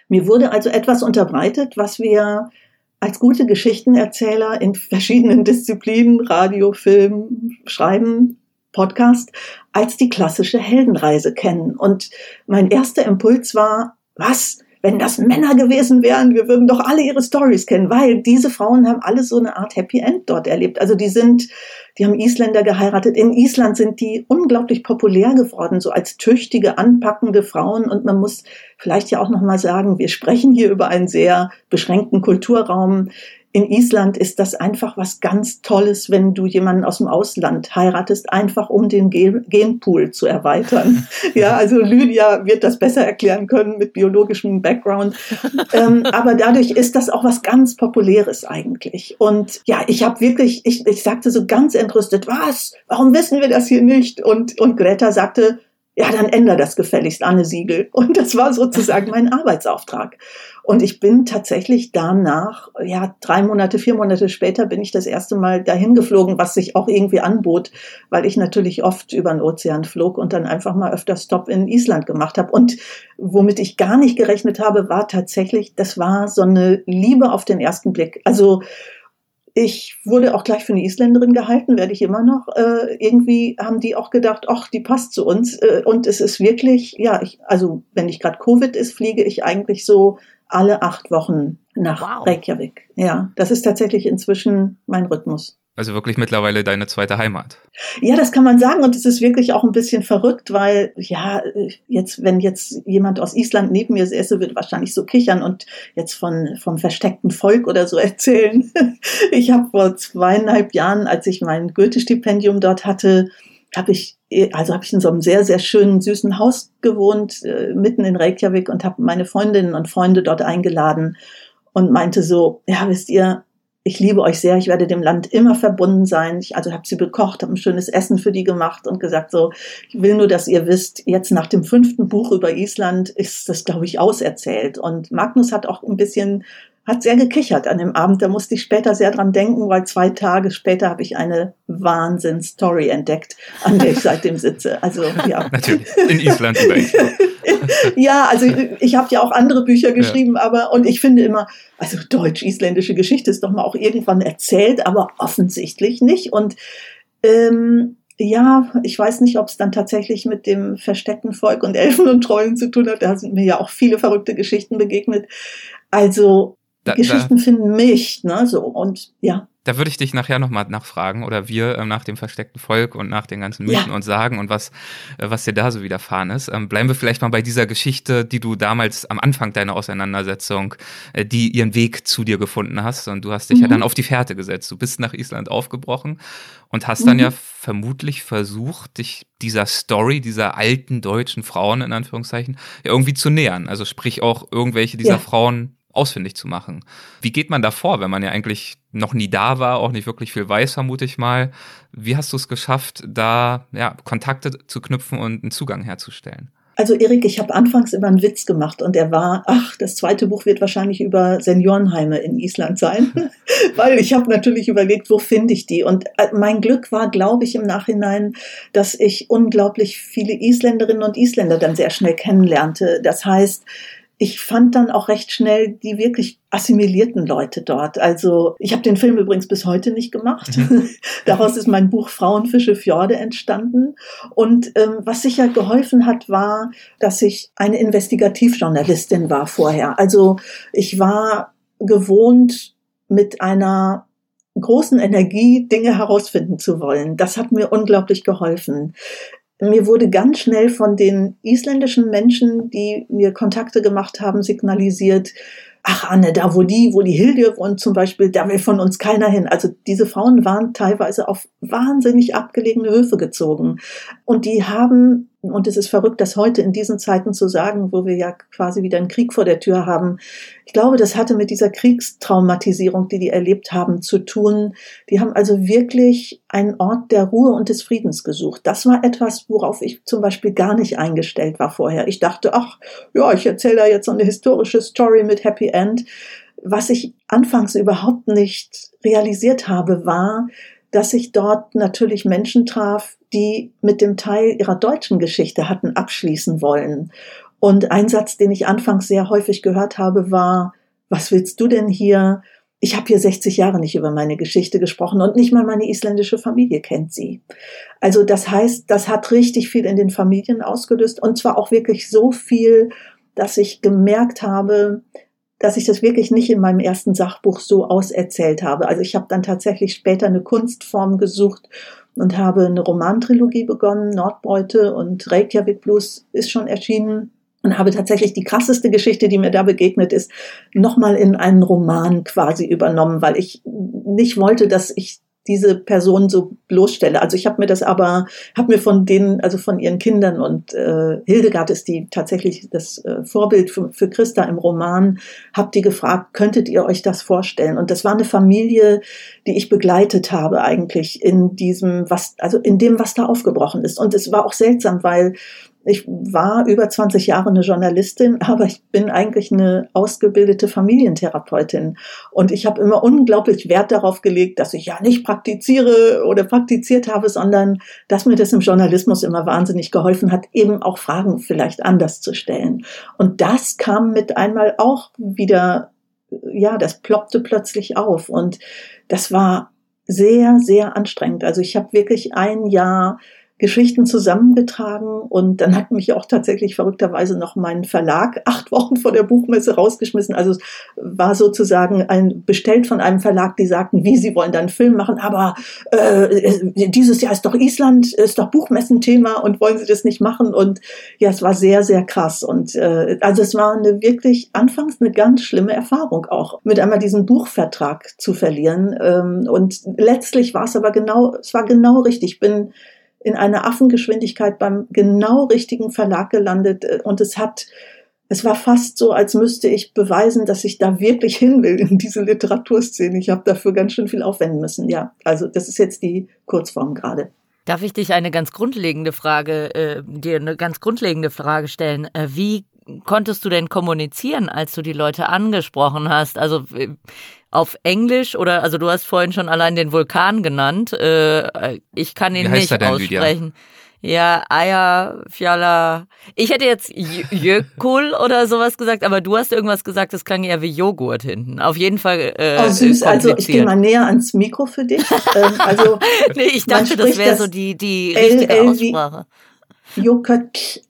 Mir wurde also etwas unterbreitet, was wir als gute Geschichtenerzähler in verschiedenen [LAUGHS] Disziplinen, Radio, Film, Schreiben, Podcast, als die klassische Heldenreise kennen. Und mein erster Impuls war, was? Wenn das Männer gewesen wären, wir würden doch alle ihre Stories kennen, weil diese Frauen haben alle so eine Art Happy End dort erlebt. Also die sind, die haben Isländer geheiratet. In Island sind die unglaublich populär geworden, so als tüchtige, anpackende Frauen. Und man muss vielleicht ja auch noch mal sagen, wir sprechen hier über einen sehr beschränkten Kulturraum in Island ist das einfach was ganz Tolles, wenn du jemanden aus dem Ausland heiratest, einfach um den Genpool zu erweitern. [LAUGHS] ja, also Lydia wird das besser erklären können mit biologischem Background. [LAUGHS] ähm, aber dadurch ist das auch was ganz Populäres eigentlich. Und ja, ich habe wirklich, ich, ich sagte so ganz entrüstet, was? Warum wissen wir das hier nicht? Und, und Greta sagte, ja, dann änder das gefälligst, Anne Siegel. Und das war sozusagen mein Arbeitsauftrag. Und ich bin tatsächlich danach, ja, drei Monate, vier Monate später bin ich das erste Mal dahin geflogen, was sich auch irgendwie anbot, weil ich natürlich oft über den Ozean flog und dann einfach mal öfter Stopp in Island gemacht habe. Und womit ich gar nicht gerechnet habe, war tatsächlich, das war so eine Liebe auf den ersten Blick. Also, ich wurde auch gleich für eine Isländerin gehalten, werde ich immer noch. Äh, irgendwie haben die auch gedacht, ach, die passt zu uns. Äh, und es ist wirklich, ja, ich, also wenn nicht gerade Covid ist, fliege ich eigentlich so alle acht Wochen nach wow. Reykjavik. Ja, das ist tatsächlich inzwischen mein Rhythmus. Also wirklich mittlerweile deine zweite Heimat. Ja, das kann man sagen und es ist wirklich auch ein bisschen verrückt, weil ja, jetzt wenn jetzt jemand aus Island neben mir säße, würde wahrscheinlich so kichern und jetzt von vom versteckten Volk oder so [LAUGHS] erzählen. Ich habe vor zweieinhalb Jahren, als ich mein Goethe-Stipendium dort hatte, habe ich also habe ich in so einem sehr sehr schönen süßen Haus gewohnt äh, mitten in Reykjavik und habe meine Freundinnen und Freunde dort eingeladen und meinte so ja wisst ihr ich liebe euch sehr ich werde dem Land immer verbunden sein. Ich also habe sie bekocht habe ein schönes Essen für die gemacht und gesagt so ich will nur dass ihr wisst jetzt nach dem fünften Buch über Island ist das glaube ich auserzählt. Und Magnus hat auch ein bisschen hat sehr gekichert an dem Abend. Da musste ich später sehr dran denken, weil zwei Tage später habe ich eine Wahnsinn-Story entdeckt, an der ich [LAUGHS] seitdem sitze. Also ja. [LAUGHS] Natürlich. In Island vielleicht. [LAUGHS] ja, also ich habe ja auch andere Bücher geschrieben, ja. aber und ich finde immer, also deutsch-isländische Geschichte ist doch mal auch irgendwann erzählt, aber offensichtlich nicht. Und ähm, ja, ich weiß nicht, ob es dann tatsächlich mit dem versteckten Volk und Elfen und Trollen zu tun hat. Da sind mir ja auch viele verrückte Geschichten begegnet. Also da, Geschichten da, finden mich, ne, so und ja. Da würde ich dich nachher nochmal nachfragen oder wir äh, nach dem versteckten Volk und nach den ganzen Mythen ja. und Sagen und was, äh, was dir da so widerfahren ist. Ähm, bleiben wir vielleicht mal bei dieser Geschichte, die du damals am Anfang deiner Auseinandersetzung, äh, die ihren Weg zu dir gefunden hast und du hast dich mhm. ja dann auf die Fährte gesetzt. Du bist nach Island aufgebrochen und hast mhm. dann ja vermutlich versucht, dich dieser Story, dieser alten deutschen Frauen in Anführungszeichen, ja, irgendwie zu nähern. Also sprich auch irgendwelche dieser ja. Frauen ausfindig zu machen. Wie geht man da vor, wenn man ja eigentlich noch nie da war, auch nicht wirklich viel weiß, vermute ich mal. Wie hast du es geschafft, da ja, Kontakte zu knüpfen und einen Zugang herzustellen? Also Erik, ich habe anfangs immer einen Witz gemacht und er war, ach, das zweite Buch wird wahrscheinlich über Seniorenheime in Island sein, [LAUGHS] weil ich habe natürlich überlegt, wo finde ich die? Und äh, mein Glück war, glaube ich, im Nachhinein, dass ich unglaublich viele Isländerinnen und Isländer dann sehr schnell kennenlernte. Das heißt, ich fand dann auch recht schnell die wirklich assimilierten Leute dort. Also ich habe den Film übrigens bis heute nicht gemacht. Mhm. [LAUGHS] Daraus ist mein Buch Frauenfische Fjorde entstanden. Und ähm, was sicher geholfen hat, war, dass ich eine Investigativjournalistin war vorher. Also ich war gewohnt, mit einer großen Energie Dinge herausfinden zu wollen. Das hat mir unglaublich geholfen mir wurde ganz schnell von den isländischen Menschen, die mir Kontakte gemacht haben, signalisiert, ach Anne, da wo die, wo die Hilde wohnt zum Beispiel, da will von uns keiner hin. Also diese Frauen waren teilweise auf wahnsinnig abgelegene Höfe gezogen. Und die haben und es ist verrückt, das heute in diesen Zeiten zu sagen, wo wir ja quasi wieder einen Krieg vor der Tür haben. Ich glaube, das hatte mit dieser Kriegstraumatisierung, die die erlebt haben, zu tun. Die haben also wirklich einen Ort der Ruhe und des Friedens gesucht. Das war etwas, worauf ich zum Beispiel gar nicht eingestellt war vorher. Ich dachte, ach, ja, ich erzähle da jetzt so eine historische Story mit Happy End. Was ich anfangs überhaupt nicht realisiert habe, war, dass ich dort natürlich Menschen traf, die mit dem Teil ihrer deutschen Geschichte hatten abschließen wollen. Und ein Satz, den ich anfangs sehr häufig gehört habe, war, was willst du denn hier? Ich habe hier 60 Jahre nicht über meine Geschichte gesprochen und nicht mal meine isländische Familie kennt sie. Also das heißt, das hat richtig viel in den Familien ausgelöst und zwar auch wirklich so viel, dass ich gemerkt habe, dass ich das wirklich nicht in meinem ersten Sachbuch so auserzählt habe. Also ich habe dann tatsächlich später eine Kunstform gesucht und habe eine Romantrilogie begonnen. Nordbeute und Reykjavik Blues ist schon erschienen und habe tatsächlich die krasseste Geschichte, die mir da begegnet ist, nochmal in einen Roman quasi übernommen, weil ich nicht wollte, dass ich diese Person so bloßstelle. Also ich habe mir das aber, habe mir von denen, also von ihren Kindern und äh, Hildegard ist die tatsächlich das äh, Vorbild für, für Christa im Roman, habt die gefragt, könntet ihr euch das vorstellen? Und das war eine Familie, die ich begleitet habe eigentlich in diesem, was, also in dem, was da aufgebrochen ist. Und es war auch seltsam, weil ich war über 20 Jahre eine Journalistin, [LAUGHS] aber ich bin eigentlich eine ausgebildete Familientherapeutin. Und ich habe immer unglaublich Wert darauf gelegt, dass ich ja nicht praktiziere oder praktiziert habe, sondern dass mir das im Journalismus immer wahnsinnig geholfen hat, eben auch Fragen vielleicht anders zu stellen. Und das kam mit einmal auch wieder, ja, das ploppte plötzlich auf. Und das war sehr, sehr anstrengend. Also ich habe wirklich ein Jahr Geschichten zusammengetragen und dann hat mich auch tatsächlich verrückterweise noch mein Verlag [LAUGHS] acht Wochen vor der Buchmesse rausgeschmissen. Also es war sozusagen ein bestellt von einem Verlag, die sagten, wie sie wollen dann Film machen, aber äh, dieses Jahr ist doch Island, ist doch Buchmessenthema und wollen sie das nicht machen? Und ja, es war sehr, sehr krass. Und äh, also es war eine wirklich anfangs eine ganz schlimme Erfahrung auch, mit einmal diesen Buchvertrag zu verlieren. Ähm, und letztlich war es aber genau, es war genau richtig. Ich bin in einer Affengeschwindigkeit beim genau richtigen Verlag gelandet äh, und es hat es war fast so, als müsste ich beweisen, dass ich da wirklich hin will in diese Literaturszene. Ich habe dafür ganz schön viel aufwenden müssen. Ja, also das ist jetzt die Kurzform gerade. Darf ich dich eine ganz grundlegende Frage, äh, dir eine ganz grundlegende Frage stellen? Äh, wie konntest du denn kommunizieren, als du die Leute angesprochen hast? Also äh, auf Englisch oder also du hast vorhin schon allein den Vulkan genannt. Äh, ich kann ihn nicht denn, aussprechen. Lydia? Ja, Eier, Fjalla. Ich hätte jetzt Jökul [LAUGHS] oder sowas gesagt, aber du hast irgendwas gesagt, das klang eher wie Joghurt hinten. Auf jeden Fall. Äh, oh, süß. Also ich gehe mal näher ans Mikro für dich. ähm, also [LAUGHS] nee, ich dachte, das wäre so die die richtige Aussprache. Joghurt,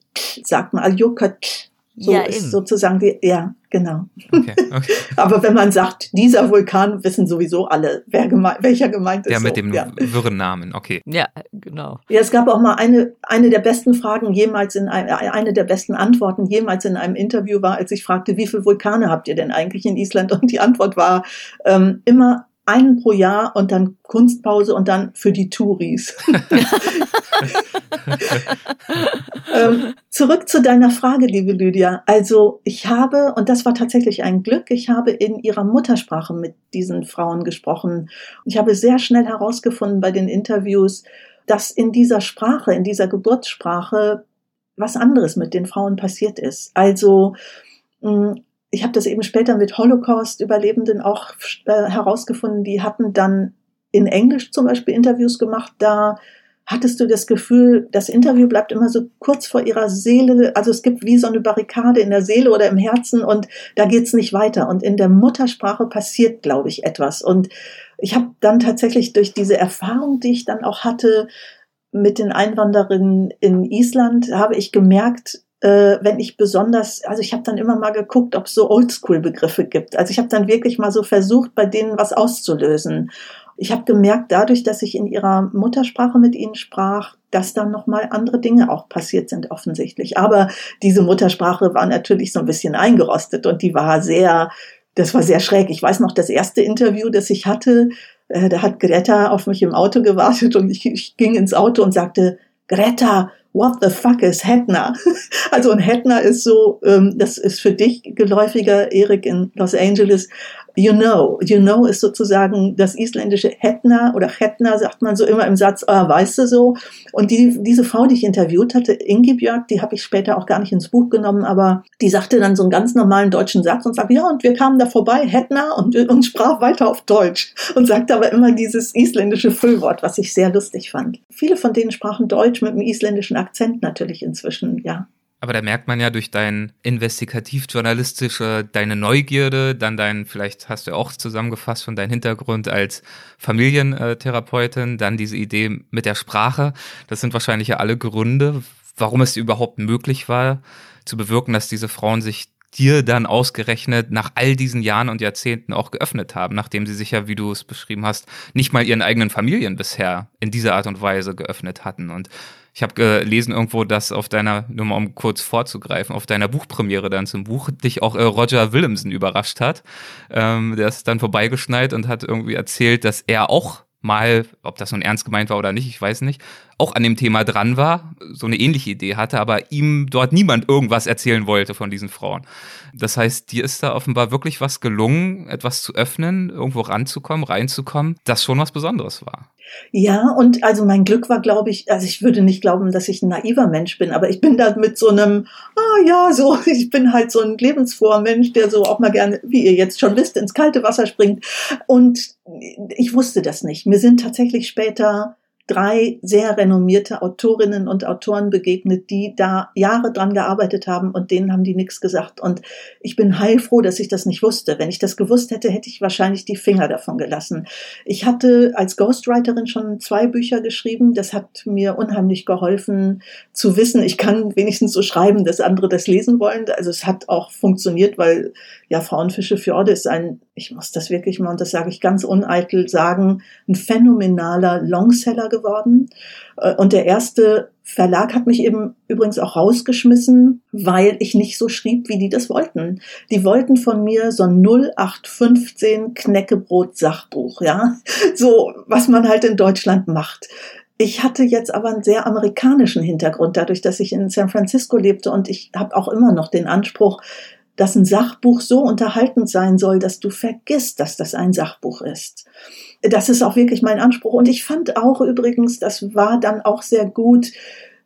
sagt man, also Joghurt. So ja, ist eben. sozusagen die, ja, genau. Okay, [LAUGHS] okay. Aber wenn man sagt, dieser Vulkan, wissen sowieso alle, wer geme welcher gemeint ist. Ja, mit so. dem ja. wirren Namen, okay. Ja, genau. Ja, es gab auch mal eine, eine der besten Fragen jemals in ein, eine der besten Antworten jemals in einem Interview war, als ich fragte, wie viele Vulkane habt ihr denn eigentlich in Island? Und die Antwort war ähm, immer einen pro Jahr und dann Kunstpause und dann für die Touris. [LAUGHS] [LAUGHS] ähm, zurück zu deiner Frage, liebe Lydia. Also ich habe, und das war tatsächlich ein Glück, ich habe in ihrer Muttersprache mit diesen Frauen gesprochen. Ich habe sehr schnell herausgefunden bei den Interviews, dass in dieser Sprache, in dieser Geburtssprache was anderes mit den Frauen passiert ist. Also hm, ich habe das eben später mit Holocaust-Überlebenden auch äh, herausgefunden, die hatten dann in Englisch zum Beispiel Interviews gemacht, da hattest du das Gefühl, das Interview bleibt immer so kurz vor ihrer Seele, also es gibt wie so eine Barrikade in der Seele oder im Herzen und da geht's nicht weiter. Und in der Muttersprache passiert, glaube ich, etwas. Und ich habe dann tatsächlich durch diese Erfahrung, die ich dann auch hatte mit den Einwandererinnen in Island, habe ich gemerkt, äh, wenn ich besonders, also ich habe dann immer mal geguckt, ob es so Oldschool-Begriffe gibt. Also ich habe dann wirklich mal so versucht, bei denen was auszulösen. Ich habe gemerkt, dadurch, dass ich in ihrer Muttersprache mit ihnen sprach, dass dann nochmal andere Dinge auch passiert sind, offensichtlich. Aber diese Muttersprache war natürlich so ein bisschen eingerostet und die war sehr, das war sehr schräg. Ich weiß noch, das erste Interview, das ich hatte, äh, da hat Greta auf mich im Auto gewartet und ich, ich ging ins Auto und sagte, Greta, what the fuck is Hetna? [LAUGHS] Also ein Hetna ist so, ähm, das ist für dich geläufiger, Erik in Los Angeles, You know, you know ist sozusagen das isländische Hetna oder Hetna sagt man so immer im Satz, ah, weißt du so. Und die, diese Frau, die ich interviewt hatte, Ingebjörg, die habe ich später auch gar nicht ins Buch genommen, aber die sagte dann so einen ganz normalen deutschen Satz und sagte, ja, und wir kamen da vorbei, Hetna, und, und sprach weiter auf Deutsch und sagte aber immer dieses isländische Füllwort, was ich sehr lustig fand. Viele von denen sprachen Deutsch mit einem isländischen Akzent natürlich inzwischen, ja. Aber da merkt man ja durch dein investigativ-journalistische, deine Neugierde, dann dein, vielleicht hast du auch zusammengefasst von deinem Hintergrund als Familientherapeutin, dann diese Idee mit der Sprache. Das sind wahrscheinlich ja alle Gründe, warum es überhaupt möglich war, zu bewirken, dass diese Frauen sich dir dann ausgerechnet nach all diesen Jahren und Jahrzehnten auch geöffnet haben, nachdem sie sich ja, wie du es beschrieben hast, nicht mal ihren eigenen Familien bisher in dieser Art und Weise geöffnet hatten. Und ich habe gelesen irgendwo, dass auf deiner, nur mal um kurz vorzugreifen, auf deiner Buchpremiere dann zum Buch dich auch äh, Roger Willemsen überrascht hat. Ähm, der ist dann vorbeigeschneit und hat irgendwie erzählt, dass er auch mal, ob das nun ernst gemeint war oder nicht, ich weiß nicht, auch an dem Thema dran war, so eine ähnliche Idee hatte, aber ihm dort niemand irgendwas erzählen wollte von diesen Frauen. Das heißt, dir ist da offenbar wirklich was gelungen, etwas zu öffnen, irgendwo ranzukommen, reinzukommen, das schon was Besonderes war. Ja, und also mein Glück war, glaube ich, also ich würde nicht glauben, dass ich ein naiver Mensch bin, aber ich bin da mit so einem, ah ja, so, [LAUGHS] ich bin halt so ein lebensfroher Mensch, der so auch mal gerne, wie ihr jetzt schon wisst, ins kalte Wasser springt. Und ich wusste das nicht. Mir sind tatsächlich später drei sehr renommierte Autorinnen und Autoren begegnet, die da Jahre dran gearbeitet haben und denen haben die nichts gesagt. Und ich bin heilfroh, dass ich das nicht wusste. Wenn ich das gewusst hätte, hätte ich wahrscheinlich die Finger davon gelassen. Ich hatte als Ghostwriterin schon zwei Bücher geschrieben. Das hat mir unheimlich geholfen zu wissen, ich kann wenigstens so schreiben, dass andere das lesen wollen. Also es hat auch funktioniert, weil ja, Frauenfische Fjorde ist ein, ich muss das wirklich mal, und das sage ich ganz uneitel sagen, ein phänomenaler Longseller geworden. Äh, und der erste Verlag hat mich eben übrigens auch rausgeschmissen, weil ich nicht so schrieb, wie die das wollten. Die wollten von mir so ein 0815 Knäckebrot Sachbuch, ja. So, was man halt in Deutschland macht. Ich hatte jetzt aber einen sehr amerikanischen Hintergrund, dadurch, dass ich in San Francisco lebte und ich habe auch immer noch den Anspruch, dass ein Sachbuch so unterhaltend sein soll, dass du vergisst, dass das ein Sachbuch ist. Das ist auch wirklich mein Anspruch. Und ich fand auch übrigens, das war dann auch sehr gut,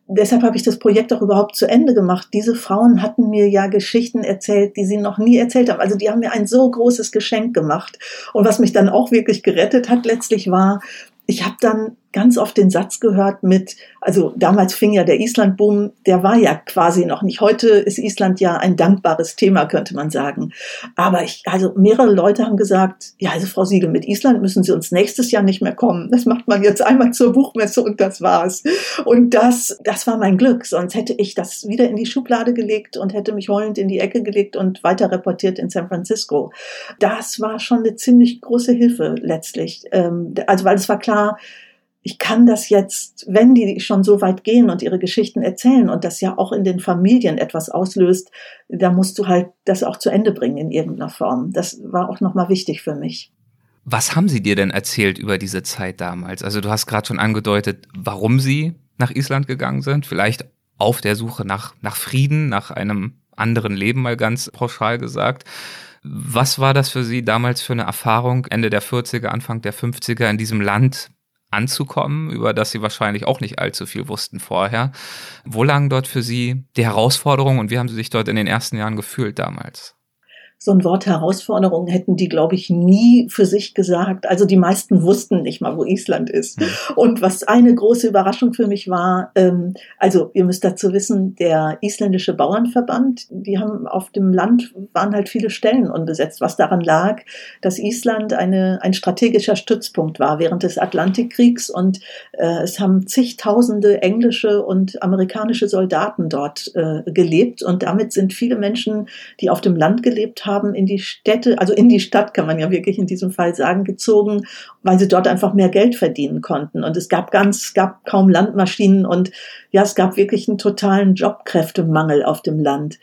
deshalb habe ich das Projekt auch überhaupt zu Ende gemacht. Diese Frauen hatten mir ja Geschichten erzählt, die sie noch nie erzählt haben. Also die haben mir ein so großes Geschenk gemacht. Und was mich dann auch wirklich gerettet hat letztlich war, ich habe dann ganz oft den Satz gehört mit, also damals fing ja der Island-Boom, der war ja quasi noch nicht. Heute ist Island ja ein dankbares Thema, könnte man sagen. Aber ich, also mehrere Leute haben gesagt, ja, also Frau Siegel, mit Island müssen Sie uns nächstes Jahr nicht mehr kommen. Das macht man jetzt einmal zur Buchmesse und das war's. Und das, das war mein Glück. Sonst hätte ich das wieder in die Schublade gelegt und hätte mich heulend in die Ecke gelegt und weiter reportiert in San Francisco. Das war schon eine ziemlich große Hilfe letztlich. Ähm, also, weil es war klar, ich kann das jetzt, wenn die schon so weit gehen und ihre Geschichten erzählen und das ja auch in den Familien etwas auslöst, da musst du halt das auch zu Ende bringen in irgendeiner Form. Das war auch nochmal wichtig für mich. Was haben sie dir denn erzählt über diese Zeit damals? Also du hast gerade schon angedeutet, warum sie nach Island gegangen sind. Vielleicht auf der Suche nach, nach Frieden, nach einem anderen Leben, mal ganz pauschal gesagt. Was war das für Sie damals für eine Erfahrung, Ende der 40er, Anfang der 50er in diesem Land anzukommen, über das Sie wahrscheinlich auch nicht allzu viel wussten vorher? Wo lagen dort für Sie die Herausforderungen und wie haben Sie sich dort in den ersten Jahren gefühlt damals? So ein Wort Herausforderung hätten die, glaube ich, nie für sich gesagt. Also die meisten wussten nicht mal, wo Island ist. Mhm. Und was eine große Überraschung für mich war, ähm, also ihr müsst dazu wissen, der isländische Bauernverband, die haben auf dem Land, waren halt viele Stellen unbesetzt, was daran lag, dass Island eine, ein strategischer Stützpunkt war während des Atlantikkriegs und äh, es haben zigtausende englische und amerikanische Soldaten dort äh, gelebt und damit sind viele Menschen, die auf dem Land gelebt haben, in die Städte, also in die Stadt kann man ja wirklich in diesem Fall sagen, gezogen, weil sie dort einfach mehr Geld verdienen konnten. Und es gab ganz, es gab kaum Landmaschinen und ja, es gab wirklich einen totalen Jobkräftemangel auf dem Land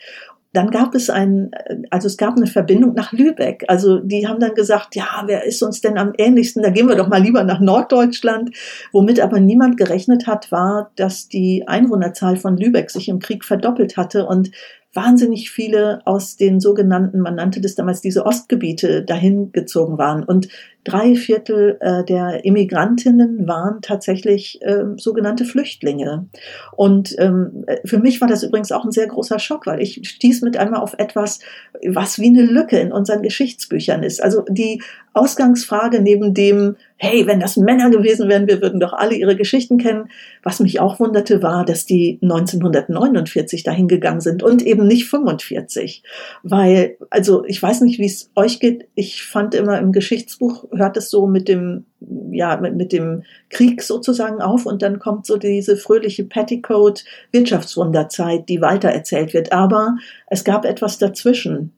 dann gab es ein, also es gab eine Verbindung nach Lübeck. Also die haben dann gesagt, ja, wer ist uns denn am ähnlichsten? Da gehen wir doch mal lieber nach Norddeutschland. Womit aber niemand gerechnet hat, war, dass die Einwohnerzahl von Lübeck sich im Krieg verdoppelt hatte und wahnsinnig viele aus den sogenannten, man nannte das damals diese Ostgebiete, dahin gezogen waren. Und drei Viertel äh, der Immigrantinnen waren tatsächlich äh, sogenannte Flüchtlinge. Und ähm, für mich war das übrigens auch ein sehr großer Schock, weil ich stieß mit einmal auf etwas, was wie eine Lücke in unseren Geschichtsbüchern ist. Also die Ausgangsfrage neben dem, hey, wenn das Männer gewesen wären, wir würden doch alle ihre Geschichten kennen. Was mich auch wunderte, war, dass die 1949 dahin gegangen sind und eben nicht 45. Weil, also ich weiß nicht, wie es euch geht. Ich fand immer im Geschichtsbuch hört es so mit dem, ja, mit, mit dem Krieg sozusagen auf und dann kommt so diese fröhliche Petticoat Wirtschaftswunderzeit, die weitererzählt wird. Aber es gab etwas dazwischen.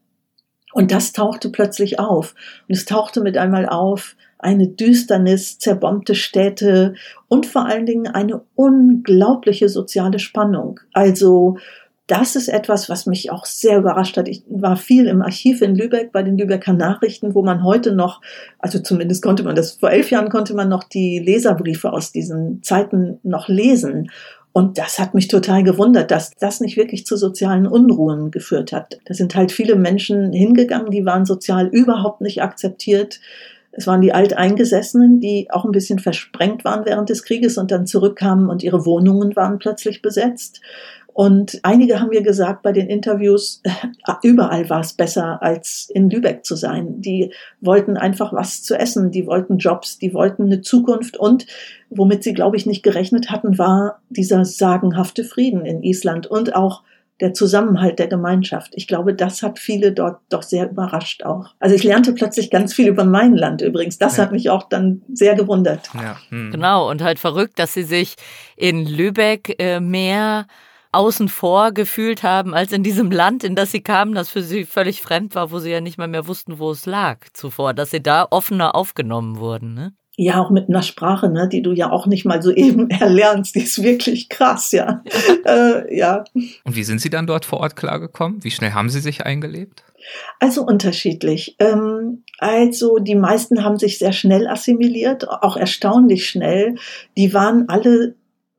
Und das tauchte plötzlich auf. Und es tauchte mit einmal auf eine Düsternis, zerbombte Städte und vor allen Dingen eine unglaubliche soziale Spannung. Also das ist etwas, was mich auch sehr überrascht hat. Ich war viel im Archiv in Lübeck bei den Lübecker Nachrichten, wo man heute noch, also zumindest konnte man das, vor elf Jahren konnte man noch die Leserbriefe aus diesen Zeiten noch lesen. Und das hat mich total gewundert, dass das nicht wirklich zu sozialen Unruhen geführt hat. Da sind halt viele Menschen hingegangen, die waren sozial überhaupt nicht akzeptiert. Es waren die Alteingesessenen, die auch ein bisschen versprengt waren während des Krieges und dann zurückkamen und ihre Wohnungen waren plötzlich besetzt. Und einige haben mir gesagt bei den Interviews, [LAUGHS] überall war es besser, als in Lübeck zu sein. Die wollten einfach was zu essen, die wollten Jobs, die wollten eine Zukunft und womit sie, glaube ich, nicht gerechnet hatten, war dieser sagenhafte Frieden in Island und auch der Zusammenhalt der Gemeinschaft. Ich glaube, das hat viele dort doch sehr überrascht auch. Also ich lernte plötzlich ganz viel über mein Land übrigens. Das ja. hat mich auch dann sehr gewundert. Ja. Hm. Genau, und halt verrückt, dass sie sich in Lübeck äh, mehr außen vor gefühlt haben, als in diesem Land, in das sie kamen, das für sie völlig fremd war, wo sie ja nicht mal mehr wussten, wo es lag zuvor, dass sie da offener aufgenommen wurden. Ne? Ja, auch mit einer Sprache, ne, die du ja auch nicht mal so eben [LAUGHS] erlernst, die ist wirklich krass, ja. äh, ja. Und wie sind Sie dann dort vor Ort klargekommen? Wie schnell haben Sie sich eingelebt? Also unterschiedlich. Ähm, also die meisten haben sich sehr schnell assimiliert, auch erstaunlich schnell. Die waren alle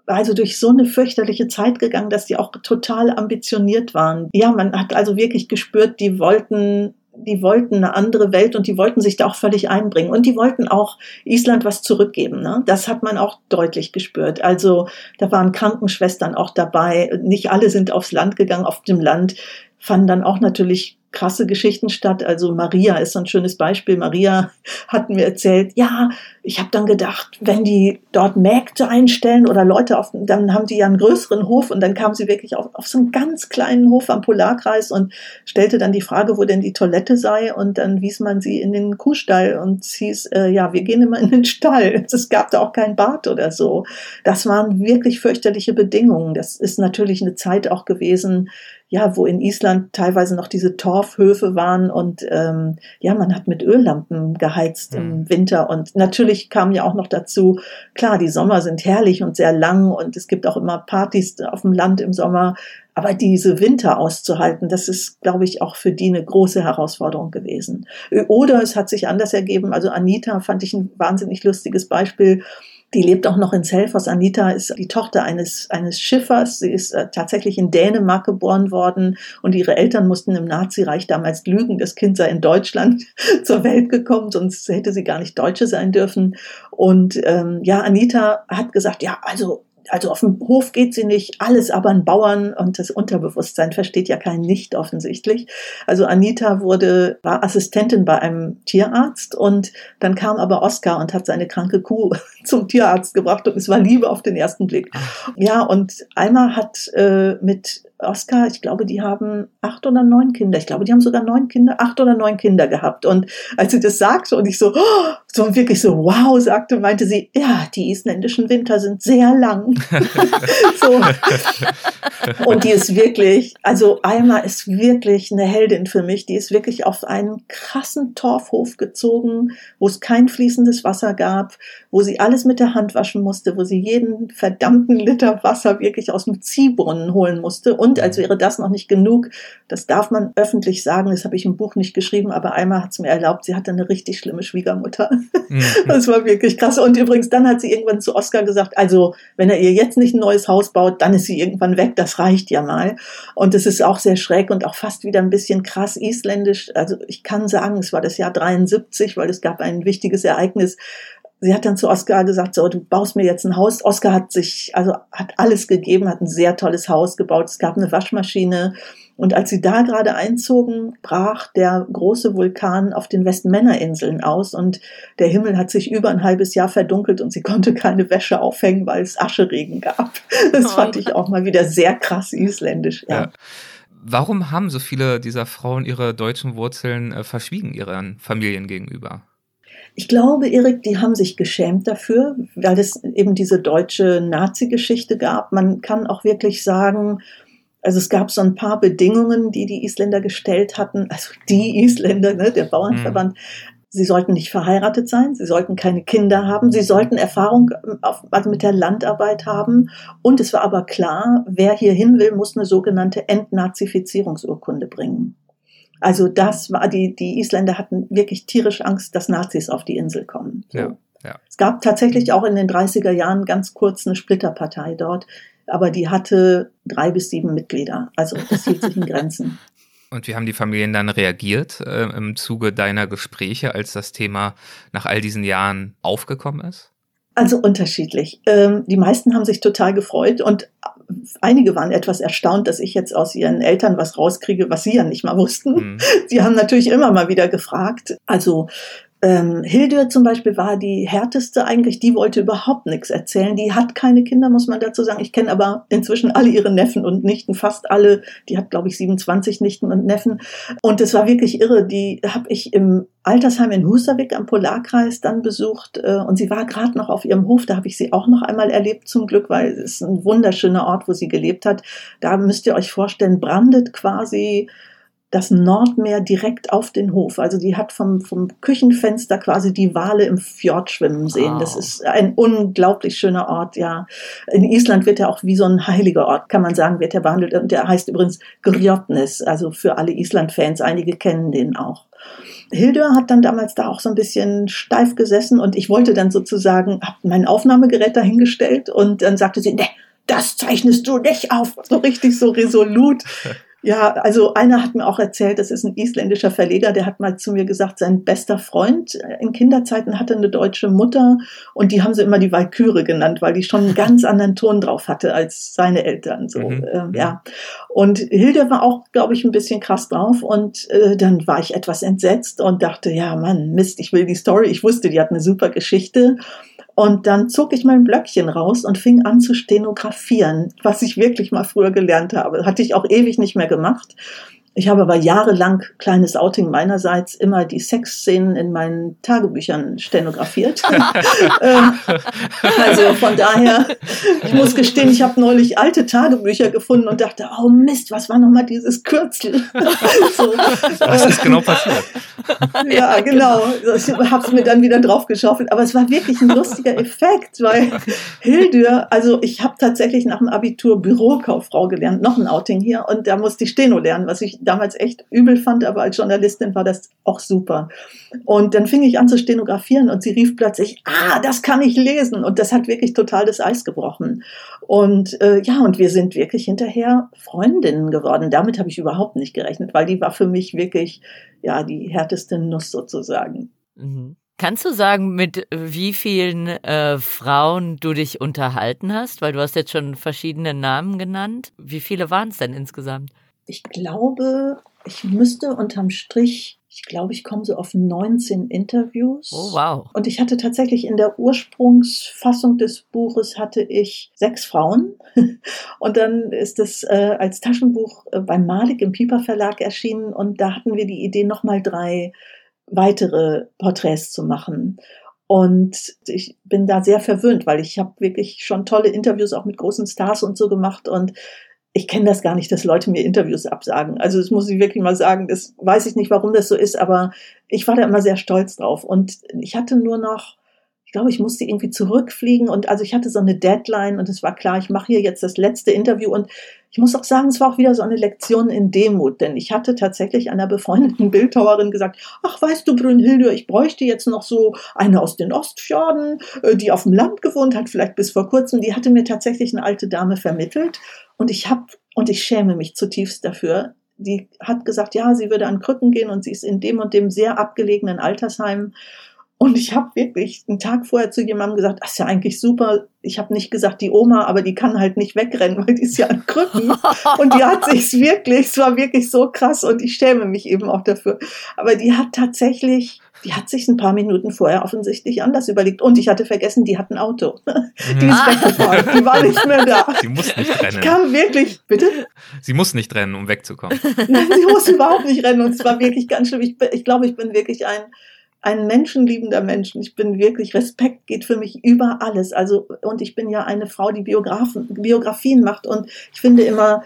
also durch so eine fürchterliche Zeit gegangen, dass die auch total ambitioniert waren. Ja, man hat also wirklich gespürt, die wollten die wollten eine andere Welt und die wollten sich da auch völlig einbringen. Und die wollten auch Island was zurückgeben. Ne? Das hat man auch deutlich gespürt. Also da waren Krankenschwestern auch dabei. Nicht alle sind aufs Land gegangen. Auf dem Land fanden dann auch natürlich krasse Geschichten statt. Also Maria ist so ein schönes Beispiel. Maria [LAUGHS] hat mir erzählt, ja, ich habe dann gedacht, wenn die dort Mägde einstellen oder Leute auf, dann haben die ja einen größeren Hof und dann kam sie wirklich auf, auf so einen ganz kleinen Hof am Polarkreis und stellte dann die Frage, wo denn die Toilette sei und dann wies man sie in den Kuhstall und hieß, äh, ja, wir gehen immer in den Stall. [LAUGHS] Es gab da auch kein Bad oder so. Das waren wirklich fürchterliche Bedingungen. Das ist natürlich eine Zeit auch gewesen, ja, wo in Island teilweise noch diese Torfhöfe waren und ähm, ja, man hat mit Öllampen geheizt mhm. im Winter und natürlich kam ja auch noch dazu, klar, die Sommer sind herrlich und sehr lang und es gibt auch immer Partys auf dem Land im Sommer, aber diese Winter auszuhalten, das ist, glaube ich, auch für die eine große Herausforderung gewesen. Oder es hat sich anders ergeben. Also Anita fand ich ein wahnsinnig lustiges Beispiel Die lebt auch noch in Selfos. Anita ist die Tochter eines, eines Schiffers. Sie ist äh, tatsächlich in Dänemark geboren worden und ihre Eltern mussten im Nazireich damals lügen. Das Kind sei in Deutschland [LAUGHS] zur Welt gekommen, sonst hätte sie gar nicht Deutsche sein dürfen. Und ähm, ja, Anita hat gesagt, ja, also also auf dem Hof geht sie nicht, alles aber ein Bauern und das Unterbewusstsein versteht ja kein Nicht offensichtlich. Also Anita wurde, war Assistentin bei einem Tierarzt und dann kam aber Oskar und hat seine kranke Kuh [LAUGHS] zum Tierarzt gebracht und es war Liebe auf den ersten Blick. Ja, und Alma hat äh, mit Oscar, ich glaube, die haben acht oder neun Kinder. Ich glaube, die haben sogar neun Kinder, acht oder neun Kinder gehabt. Und als sie das sagte und ich so, oh, so wirklich so, wow, sagte, meinte sie, ja, die isländischen Winter sind sehr lang. [LAUGHS] so. Und die ist wirklich, also Alma ist wirklich eine Heldin für mich. Die ist wirklich auf einen krassen Torfhof gezogen, wo es kein fließendes Wasser gab, wo sie alles mit der Hand waschen musste, wo sie jeden verdammten Liter Wasser wirklich aus dem Ziehbrunnen holen musste und als wäre das noch nicht genug, das darf man öffentlich sagen, das habe ich im Buch nicht geschrieben, aber einmal hat es mir erlaubt, sie hatte eine richtig schlimme Schwiegermutter. Mhm. Das war wirklich krass. Und übrigens, dann hat sie irgendwann zu Oskar gesagt, also wenn er ihr jetzt nicht ein neues Haus baut, dann ist sie irgendwann weg, das reicht ja mal. Und es ist auch sehr schräg und auch fast wieder ein bisschen krass isländisch. Also ich kann sagen, es war das Jahr 73, weil es gab ein wichtiges Ereignis, sie hat dann zu Oskar gesagt, so, du baust mir jetzt ein Haus. Oskar hat sich, also hat alles gegeben, hat ein sehr tolles Haus gebaut. Es gab eine Waschmaschine. Und als sie da gerade einzogen, brach der große Vulkan auf den Westmännerinseln aus und der Himmel hat sich über ein halbes Jahr verdunkelt und sie konnte keine Wäsche aufhängen, weil es Ascheregen gab. [LAUGHS] Das fand ich auch mal wieder sehr krass isländisch. Ja. ja. Warum haben so viele dieser Frauen ihre deutschen Wurzeln äh, verschwiegen ihren Familien gegenüber? Ich glaube, Erik, die haben sich geschämt dafür, weil es eben diese deutsche Nazi-Geschichte gab. Man kann auch wirklich sagen, also es gab so ein paar Bedingungen, die die Isländer gestellt hatten, also die Isländer, ne, der Bauernverband. Mhm. Sie sollten nicht verheiratet sein, sie sollten keine Kinder haben, sie sollten Erfahrung auf, also mit der Landarbeit haben. Und es war aber klar, wer hier hin will, muss eine sogenannte Entnazifizierungsurkunde bringen. Also das war die, die Isländer hatten wirklich tierisch Angst, dass Nazis auf die Insel kommen. Ja, ja. Es gab tatsächlich auch in den 30er Jahren ganz kurz eine Splitterpartei dort, aber die hatte drei bis sieben Mitglieder. Also das hielt sich in [LAUGHS] Grenzen. Und wie haben die Familien dann reagiert äh, im Zuge deiner Gespräche, als das Thema nach all diesen Jahren aufgekommen ist? Also unterschiedlich. Ähm, die meisten haben sich total gefreut und einige waren etwas erstaunt, dass ich jetzt aus ihren Eltern was rauskriege, was sie ja nicht mal wussten. Mhm. Sie haben natürlich immer mal wieder gefragt. Also ähm, Hilde zum Beispiel war die härteste eigentlich, die wollte überhaupt nichts erzählen. Die hat keine Kinder, muss man dazu sagen. Ich kenne aber inzwischen alle ihre Neffen und Nichten, fast alle. Die hat, glaube ich, 27 Nichten und Neffen. Und es war wirklich irre. Die habe ich im Altersheim in Husavik am Polarkreis dann besucht. Äh, und sie war gerade noch auf ihrem Hof. Da habe ich sie auch noch einmal erlebt, zum Glück, weil es ist ein wunderschöner Ort, wo sie gelebt hat. Da müsst ihr euch vorstellen, brandet quasi das Nordmeer direkt auf den Hof. Also die hat vom, vom Küchenfenster quasi die Wale im Fjord schwimmen sehen. Wow. Das ist ein unglaublich schöner Ort, ja. In Island wird er auch wie so ein heiliger Ort, kann man sagen, wird er behandelt. Und der heißt übrigens Gryotnes, also für alle Island-Fans. Einige kennen den auch. Hilde hat dann damals da auch so ein bisschen steif gesessen und ich wollte dann sozusagen, hab mein Aufnahmegerät dahingestellt und dann sagte sie, ne, das zeichnest du nicht auf. So richtig so resolut. [LAUGHS] Ja, also einer hat mir auch erzählt, das ist ein isländischer Verleger, der hat mal zu mir gesagt, sein bester Freund äh, in Kinderzeiten hatte eine deutsche Mutter und die haben sie immer die Walküre genannt, weil die schon einen ganz [LAUGHS] anderen Ton drauf hatte als seine Eltern. So, mhm. äh, ja. Und Hilde war auch, glaube ich, ein bisschen krass drauf und äh, dann war ich etwas entsetzt und dachte, ja, Mann, Mist, ich will die Story. Ich wusste, die hat eine super Geschichte. Und dann zog ich mein Blöckchen raus und fing an zu stenografieren, was ich wirklich mal früher gelernt habe. Hatte ich auch ewig nicht mehr gemacht. Ich habe aber jahrelang, kleines Outing meinerseits, immer die Sexszenen in meinen Tagebüchern stenografiert. [LAUGHS] Ähm, also von daher, ich muss gestehen, ich habe neulich alte Tagebücher gefunden und dachte, oh Mist, was war nochmal dieses Kürzel? [LAUGHS] so, was ist genau passiert? ja, genau. Ich habe es mir dann wieder draufgeschaufelt. Aber es war wirklich ein lustiger Effekt, weil Hildur, also ich habe tatsächlich nach dem Abitur Bürokauffrau gelernt, noch ein Outing hier, und da musste ich Steno lernen, was ich damals echt übel fand, aber als Journalistin war das auch super. Und dann fing ich an zu stenografieren und sie rief plötzlich, ah, das kann ich lesen. Und das hat wirklich total das Eis gebrochen. Und äh, ja, und wir sind wirklich hinterher Freundinnen geworden. Damit habe ich überhaupt nicht gerechnet, weil die war für mich wirklich ja die härteste Nuss sozusagen. Mhm. Kannst du sagen, mit wie vielen äh, Frauen du dich unterhalten hast? Weil du hast jetzt schon verschiedene Namen genannt. Wie viele waren es denn insgesamt? Ich glaube, ich müsste unterm Strich, ich glaube, ich komme so auf 19 Interviews. Oh, wow. Und ich hatte tatsächlich in der Ursprungsfassung des Buches hatte ich sechs Frauen. [LAUGHS] Und dann ist es äh, als Taschenbuch äh, beim Malik im Piper Verlag erschienen. Und da hatten wir die Idee, nochmal drei weitere Porträts zu machen. Und ich bin da sehr verwöhnt, weil ich habe wirklich schon tolle Interviews auch mit großen Stars und so gemacht und ich kenne das gar nicht, dass Leute mir Interviews absagen. Also das muss ich wirklich mal sagen, das weiß ich nicht, warum das so ist, aber ich war da immer sehr stolz drauf. Und ich hatte nur noch ich glaube, ich musste irgendwie zurückfliegen und also ich hatte so eine Deadline und es war klar, ich mache hier jetzt das letzte Interview und ich muss auch sagen, es war auch wieder so eine Lektion in Demut, denn ich hatte tatsächlich einer befreundeten Bildhauerin gesagt, ach weißt du, Brünnhilde, ich bräuchte jetzt noch so eine aus den Ostfjorden, äh, die auf dem Land gewohnt hat, vielleicht bis vor kurzem, die hatte mir tatsächlich eine alte Dame vermittelt und ich habe, und ich schäme mich zutiefst dafür, die hat gesagt, ja, sie würde an Krücken gehen und sie ist in dem und dem sehr abgelegenen Altersheim und ich habe wirklich einen Tag vorher zu jemandem gesagt, das ist ja eigentlich super. Ich habe nicht gesagt die Oma, aber die kann halt nicht wegrennen, [LAUGHS] weil die ist ja an Krücken. Und die hat sich's wirklich, es war wirklich so krass und ich schäme mich eben auch dafür. Aber die hat tatsächlich, die hat sich ein paar Minuten vorher offensichtlich anders überlegt. Und ich hatte vergessen, die hat ein Auto. [LAUGHS] Die ist weggefahren, die war nicht mehr da. Sie muss nicht rennen. Ich kam wirklich, bitte? Sie muss nicht rennen, um wegzukommen. [LAUGHS] Nein, sie muss überhaupt nicht rennen und es war wirklich ganz schlimm. Ich, ich glaube, ich bin wirklich ein ein menschenliebender Mensch. Ich bin wirklich, Respekt geht für mich über alles. Also, und ich bin ja eine Frau, die Biografen, Biografien macht. Und ich finde immer,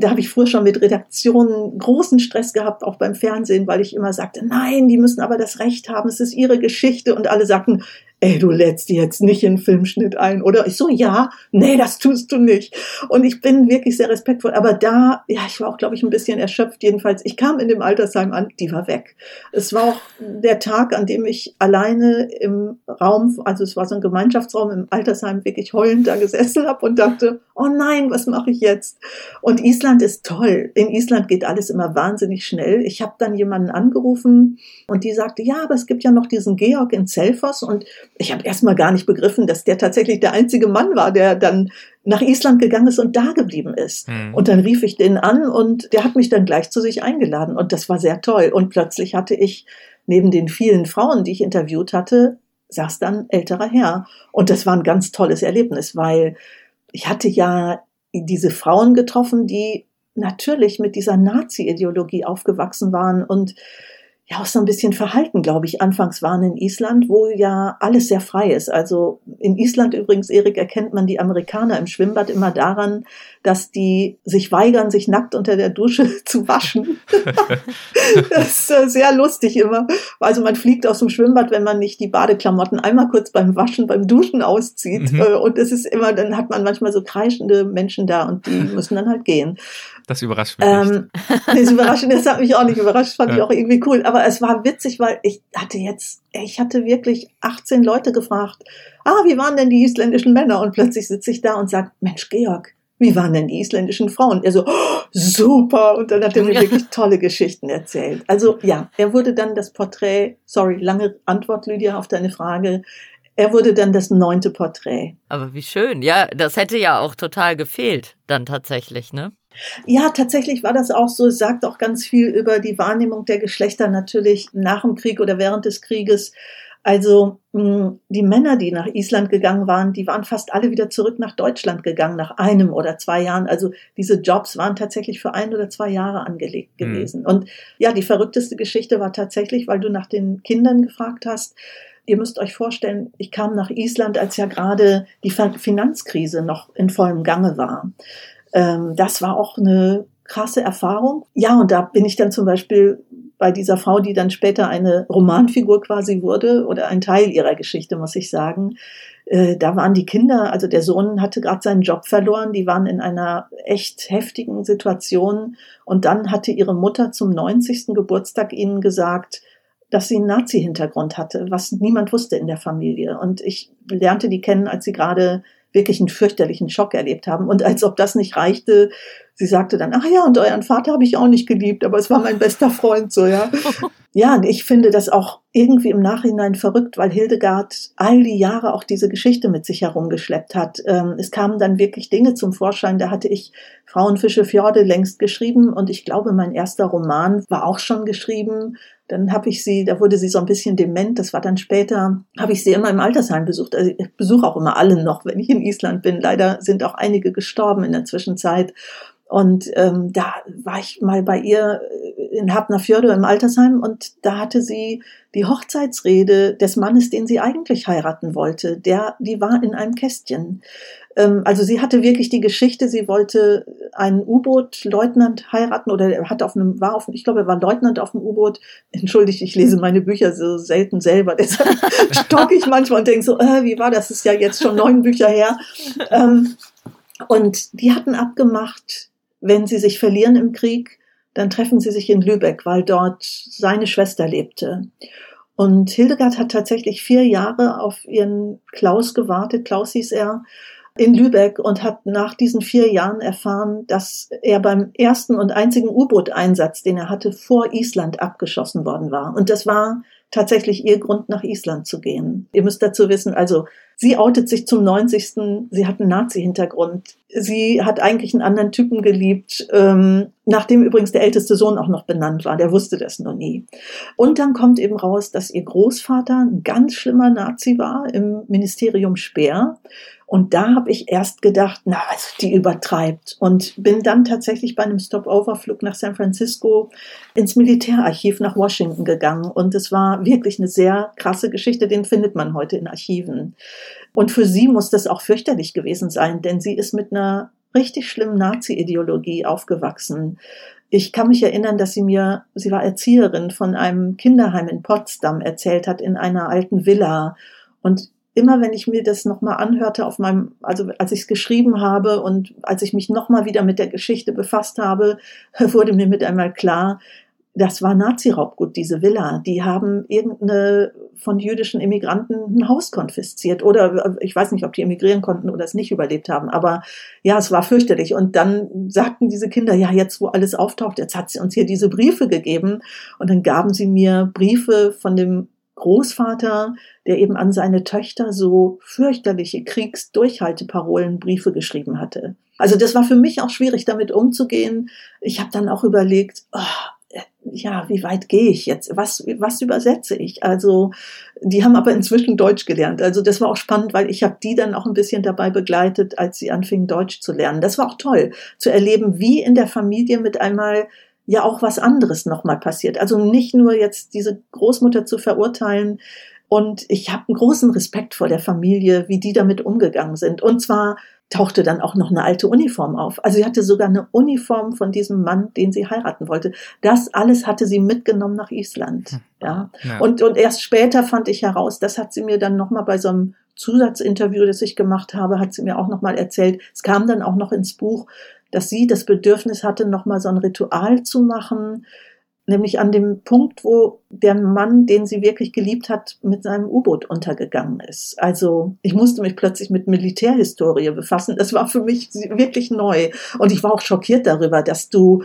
da habe ich früher schon mit Redaktionen großen Stress gehabt, auch beim Fernsehen, weil ich immer sagte, nein, die müssen aber das Recht haben, es ist ihre Geschichte. Und alle sagten, ey, du lädst die jetzt nicht in Filmschnitt ein, oder? Ich so, ja, nee, das tust du nicht. Und ich bin wirklich sehr respektvoll. Aber da, ja, ich war auch, glaube ich, ein bisschen erschöpft. Jedenfalls, ich kam in dem Altersheim an, die war weg. Es war auch der Tag, an dem ich alleine im Raum, also es war so ein Gemeinschaftsraum im Altersheim, wirklich heulend da gesessen habe und dachte, oh nein, was mache ich jetzt? Und Island ist toll. In Island geht alles immer wahnsinnig schnell. Ich habe dann jemanden angerufen und die sagte, ja, aber es gibt ja noch diesen Georg in Zelfos und ich habe erstmal gar nicht begriffen, dass der tatsächlich der einzige Mann war, der dann nach Island gegangen ist und da geblieben ist. Mhm. Und dann rief ich den an und der hat mich dann gleich zu sich eingeladen und das war sehr toll. Und plötzlich hatte ich neben den vielen Frauen, die ich interviewt hatte, saß dann älterer Herr. Und das war ein ganz tolles Erlebnis, weil ich hatte ja diese Frauen getroffen, die natürlich mit dieser Nazi-Ideologie aufgewachsen waren und ja auch so ein bisschen verhalten, glaube ich, anfangs waren in Island, wo ja alles sehr frei ist. Also in Island übrigens, Erik, erkennt man die Amerikaner im Schwimmbad immer daran, dass die sich weigern, sich nackt unter der Dusche [LAUGHS] zu waschen. [LAUGHS] das ist äh, sehr lustig immer. Also man fliegt aus dem Schwimmbad, wenn man nicht die Badeklamotten einmal kurz beim Waschen, beim Duschen auszieht. Mhm. Äh, und es ist immer, dann hat man manchmal so kreischende Menschen da und die [LAUGHS] müssen dann halt gehen. Das überrascht mich ähm, [LAUGHS] Das überrascht, das hat mich auch nicht überrascht, fand ja. ich auch irgendwie cool. Aber es war witzig, weil ich hatte jetzt, ich hatte wirklich 18 Leute gefragt, ah, wie waren denn die isländischen Männer? Und plötzlich sitze ich da und sage, Mensch, Georg, wie waren denn die isländischen Frauen? Er so, oh, super. Und dann hat er mir wirklich tolle Geschichten erzählt. Also ja, er wurde dann das Porträt, sorry, lange Antwort, Lydia, auf deine Frage. Er wurde dann das neunte Porträt. Aber wie schön. Ja, das hätte ja auch total gefehlt, dann tatsächlich, ne? Ja, tatsächlich war das auch so. Es sagt auch ganz viel über die Wahrnehmung der Geschlechter natürlich nach dem Krieg oder während des Krieges. Also die Männer, die nach Island gegangen waren, die waren fast alle wieder zurück nach Deutschland gegangen, nach einem oder zwei Jahren. Also diese Jobs waren tatsächlich für ein oder zwei Jahre angelegt mhm. gewesen. Mhm. Und ja, die verrückteste Geschichte war tatsächlich, weil du nach den Kindern gefragt hast, ihr müsst euch vorstellen, ich kam nach Island, als ja gerade die Finanzkrise noch in vollem Gange war. Ähm, das war auch eine krasse Erfahrung. Ja, und da bin ich dann zum Beispiel bei dieser Frau, die dann später eine Romanfigur quasi wurde oder ein Teil ihrer Geschichte, muss ich sagen. Äh, da waren die Kinder, also der Sohn hatte gerade seinen Job verloren, die waren in einer echt heftigen Situation und dann hatte ihre Mutter zum 90. Geburtstag ihnen gesagt, dass sie einen Nazi-Hintergrund hatte, was niemand wusste in der Familie. Und ich lernte die kennen, als sie gerade wirklich einen fürchterlichen Schock erlebt haben. Und als ob das nicht reichte, sie sagte dann, ach ja, und euren Vater habe ich auch nicht geliebt, aber es war mein bester Freund, so, ja. [LAUGHS] Ja, ich finde das auch irgendwie im Nachhinein verrückt, weil Hildegard all die Jahre auch diese Geschichte mit sich herumgeschleppt hat. Ähm, es kamen dann wirklich Dinge zum Vorschein, da hatte ich Frauenfische Fjorde längst geschrieben und ich glaube, mein erster Roman war auch schon geschrieben. Dann habe ich sie, da wurde sie so ein bisschen dement, das war dann später, habe ich sie immer im Altersheim besucht. Also ich besuche auch immer alle noch, wenn ich in Island bin. Leider sind auch einige gestorben in der Zwischenzeit. Und ähm, da war ich mal bei ihr in Hafnarfjörde im Altersheim und da hatte sie die Hochzeitsrede des Mannes, den sie eigentlich heiraten wollte. Der, die war in einem Kästchen. Ähm, also sie hatte wirklich die Geschichte, sie wollte einen U-Boot-Leutnant heiraten oder er hat auf einem, war auf, ich glaube, er war Leutnant auf dem U-Boot. [LAUGHS] Entschuldigt, ich lese meine Bücher so selten selber, [LAUGHS] deshalb stock ich manchmal und denke so, äh, wie war das? das? Ist ja jetzt schon neun Bücher her. Ähm, und die hatten abgemacht, wenn sie sich verlieren im Krieg, dann treffen sie sich in Lübeck, weil dort seine Schwester lebte. Und Hildegard hat tatsächlich vier Jahre auf ihren Klaus gewartet, Klaus hieß er, in Lübeck und hat nach diesen vier Jahren erfahren, dass er beim ersten und einzigen U-Boot-Einsatz, den er hatte, vor Island abgeschossen worden war. Und das war tatsächlich ihr Grund, nach Island zu gehen. Ihr müsst dazu wissen, also sie outet sich zum 90. Sie hat einen Nazi-Hintergrund. Sie hat eigentlich einen anderen Typen geliebt, ähm, nachdem übrigens der älteste Sohn auch noch benannt war. Der wusste das noch nie. Und dann kommt eben raus, dass ihr Großvater ein ganz schlimmer Nazi war im Ministerium Speer und da habe ich erst gedacht, na, also die übertreibt. Und bin dann tatsächlich bei einem Stopover-Flug nach San Francisco ins Militärarchiv nach Washington gegangen. Und es war wirklich eine sehr krasse Geschichte, den findet man heute in Archiven. Und für sie muss das auch fürchterlich gewesen sein, denn sie ist mit einer richtig schlimmen Nazi-Ideologie aufgewachsen. Ich kann mich erinnern, dass sie mir, sie war Erzieherin von einem Kinderheim in Potsdam erzählt hat, in einer alten Villa. Und immer wenn ich mir das nochmal anhörte auf meinem, also als ich es geschrieben habe und als ich mich nochmal wieder mit der Geschichte befasst habe, [LAUGHS] wurde mir mit einmal klar, das war Nazi-Raubgut, diese Villa. Die haben irgendeine von jüdischen Immigranten ein Haus konfisziert. Oder ich weiß nicht, ob die emigrieren konnten oder es nicht überlebt haben. Aber ja, es war fürchterlich. Und dann sagten diese Kinder, ja, jetzt wo alles auftaucht, jetzt hat sie uns hier diese Briefe gegeben. Und dann gaben sie mir Briefe von dem Großvater, der eben an seine Töchter so fürchterliche Kriegsdurchhalteparolen Briefe geschrieben hatte. Also das war für mich auch schwierig, damit umzugehen. Ich habe dann auch überlegt, oh, ja, wie weit gehe ich jetzt? Was, was übersetze ich? Also, die haben aber inzwischen Deutsch gelernt. Also, das war auch spannend, weil ich habe die dann auch ein bisschen dabei begleitet, als sie anfingen, Deutsch zu lernen. Das war auch toll, zu erleben, wie in der Familie mit einmal ja auch was anderes nochmal passiert. Also nicht nur jetzt diese Großmutter zu verurteilen. Und ich habe einen großen Respekt vor der Familie, wie die damit umgegangen sind. Und zwar tauchte dann auch noch eine alte Uniform auf. Also sie hatte sogar eine Uniform von diesem Mann, den sie heiraten wollte. Das alles hatte sie mitgenommen nach Island. Hm. Ja. ja. Und, und erst später fand ich heraus, das hat sie mir dann nochmal bei so einem Zusatzinterview, das ich gemacht habe, hat sie mir auch nochmal erzählt. Es kam dann auch noch ins Buch, dass sie das Bedürfnis hatte, nochmal so ein Ritual zu machen, nämlich an dem Punkt, wo der Mann, den sie wirklich geliebt hat, mit seinem U-Boot untergegangen ist. Also ich musste mich plötzlich mit Militärhistorie befassen. Das war für mich wirklich neu. Und ich war auch schockiert darüber, dass du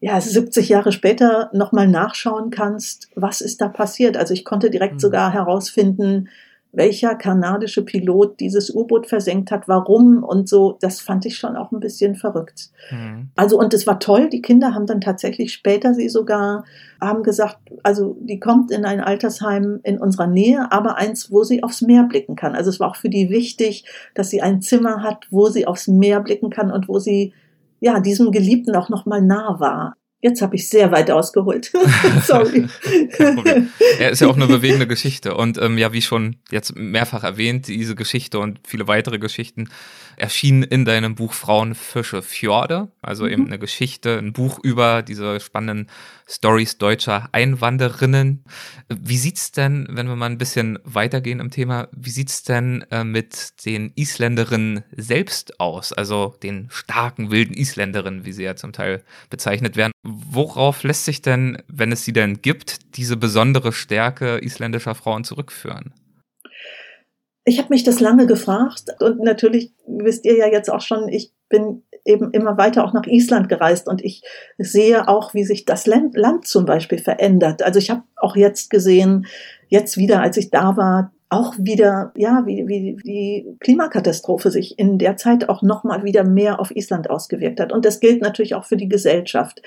ja 70 Jahre später nochmal nachschauen kannst, was ist da passiert. Also ich konnte direkt mhm. sogar herausfinden, welcher kanadische Pilot dieses U-Boot versenkt hat, warum und so, das fand ich schon auch ein bisschen verrückt. Mhm. Also und es war toll, die Kinder haben dann tatsächlich später sie sogar haben gesagt, also die kommt in ein Altersheim in unserer Nähe, aber eins, wo sie aufs Meer blicken kann. Also es war auch für die wichtig, dass sie ein Zimmer hat, wo sie aufs Meer blicken kann und wo sie ja diesem Geliebten auch noch mal nah war. Jetzt habe ich sehr weit ausgeholt. [LAUGHS] Sorry. [LAUGHS] Er ist ja auch eine bewegende Geschichte. Und ähm, ja, wie schon jetzt mehrfach erwähnt, diese Geschichte und viele weitere Geschichten erschienen in deinem Buch Frauen, Fische, Fjorde. Also mhm. eben eine Geschichte, ein Buch über diese spannenden Stories deutscher Einwanderinnen. Wie sieht's denn, wenn wir mal ein bisschen weitergehen im Thema, wie sieht's denn äh, mit den Isländerinnen selbst aus? Also den starken, wilden Isländerinnen, wie sie ja zum Teil bezeichnet werden. Worauf lässt sich denn, wenn es sie denn gibt, diese besondere Stärke isländischer Frauen zurückführen? Ich habe mich das lange gefragt und natürlich wisst ihr ja jetzt auch schon, ich bin eben immer weiter auch nach Island gereist und ich sehe auch, wie sich das Land, zum Beispiel verändert. Also ich habe auch jetzt gesehen, jetzt wieder, als ich da war, auch wieder, ja, wie, wie die Klimakatastrophe sich in der Zeit auch nochmal wieder mehr auf Island ausgewirkt hat. Und das gilt natürlich auch für die Gesellschaft.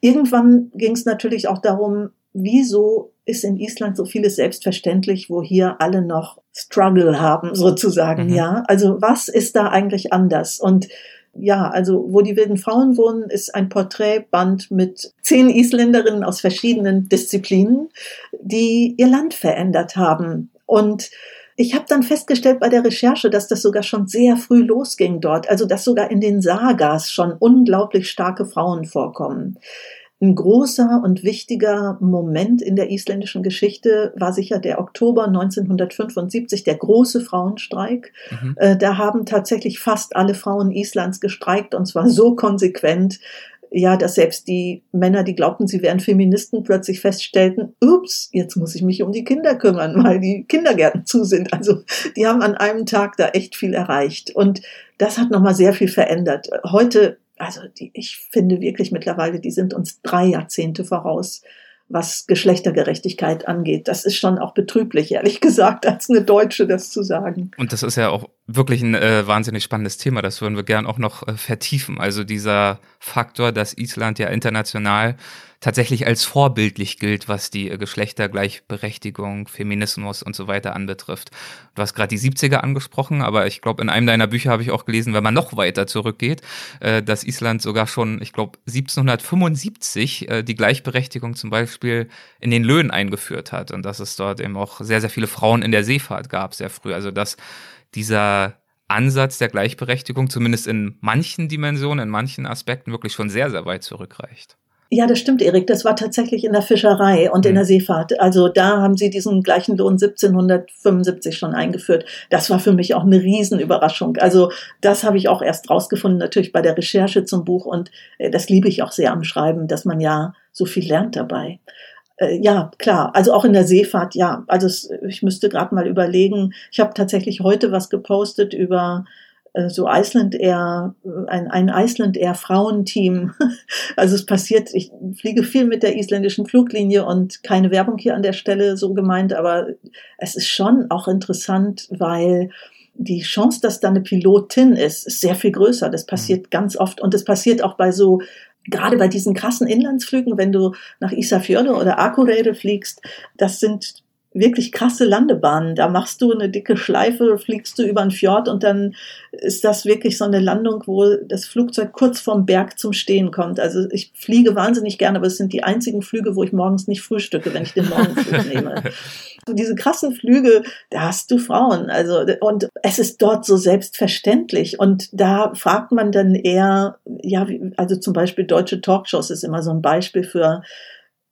Irgendwann ging es natürlich auch darum, wieso ist in Island so vieles selbstverständlich, wo hier alle noch Struggle haben, [LAUGHS] sozusagen, mhm. ja? Also was ist da eigentlich anders? Und ja, also wo die wilden Frauen wohnen, ist ein Porträtband mit zehn Isländerinnen aus verschiedenen Disziplinen, die ihr Land verändert haben. Und ich habe dann festgestellt bei der Recherche, dass das sogar schon sehr früh losging dort, also dass sogar in den Sagas schon unglaublich starke Frauen vorkommen. Ein großer und wichtiger Moment in der isländischen Geschichte war sicher der Oktober 1975, der große Frauenstreik. Mhm. Äh, da haben tatsächlich fast alle Frauen Islands gestreikt und zwar so konsequent, ja, dass selbst die Männer, die glaubten, sie wären Feministen, plötzlich feststellten, ups, jetzt muss ich mich um die Kinder kümmern, weil die Kindergärten zu sind. Also die haben an einem Tag da echt viel erreicht. Und das hat nochmal sehr viel verändert. Heute also die, ich finde wirklich mittlerweile, die sind uns drei Jahrzehnte voraus, was Geschlechtergerechtigkeit angeht. Das ist schon auch betrüblich, ehrlich [LAUGHS] gesagt, als eine Deutsche das zu sagen. Und das ist ja auch wirklich ein äh, wahnsinnig spannendes Thema. Das würden wir gern auch noch äh, vertiefen. Also dieser Faktor, dass Island ja international tatsächlich als vorbildlich gilt, was die äh, Geschlechtergleichberechtigung, Feminismus und so weiter anbetrifft. Du hast gerade die 70er angesprochen, aber ich glaube, in einem deiner Bücher habe ich auch gelesen, wenn man noch weiter zurückgeht, äh, dass Island sogar schon, ich glaube, 1775 äh, die Gleichberechtigung zum Beispiel in den Löhnen eingeführt hat und dass es dort eben auch sehr, sehr viele Frauen in der Seefahrt gab, sehr früh. Also dass dieser Ansatz der Gleichberechtigung zumindest in manchen Dimensionen, in manchen Aspekten wirklich schon sehr, sehr weit zurückreicht. Ja, das stimmt, Erik. Das war tatsächlich in der Fischerei und mhm. in der Seefahrt. Also da haben sie diesen gleichen Lohn 1775 schon eingeführt. Das war für mich auch eine Riesenüberraschung. Also das habe ich auch erst rausgefunden, natürlich bei der Recherche zum Buch. Und äh, das liebe ich auch sehr am Schreiben, dass man ja so viel lernt dabei. Äh, ja, klar. Also auch in der Seefahrt, ja. Also ich müsste gerade mal überlegen. Ich habe tatsächlich heute was gepostet über so Iceland Air, ein, ein Iceland Air Frauenteam. [LAUGHS] Also es passiert, ich fliege viel mit der isländischen Fluglinie und keine Werbung hier an der Stelle so gemeint, aber es ist schon auch interessant, weil die Chance, dass da eine Pilotin ist, ist sehr viel größer. Das passiert mhm. ganz oft und das passiert auch bei so gerade bei diesen krassen Inlandsflügen, wenn du nach Isafjorde oder Akureyri fliegst, das sind wirklich krasse Landebahnen. Da machst du eine dicke Schleife, fliegst du über einen Fjord und dann ist das wirklich so eine Landung, wo das Flugzeug kurz vorm Berg zum Stehen kommt. Also ich fliege wahnsinnig gerne, aber es sind die einzigen Flüge, wo ich morgens nicht frühstücke, wenn ich den Morgenflug [LAUGHS] nehme. Diese krassen Flüge, da hast du Frauen. Also, und es ist dort so selbstverständlich. Und da fragt man dann eher, ja, also zum Beispiel deutsche Talkshows ist immer so ein Beispiel für,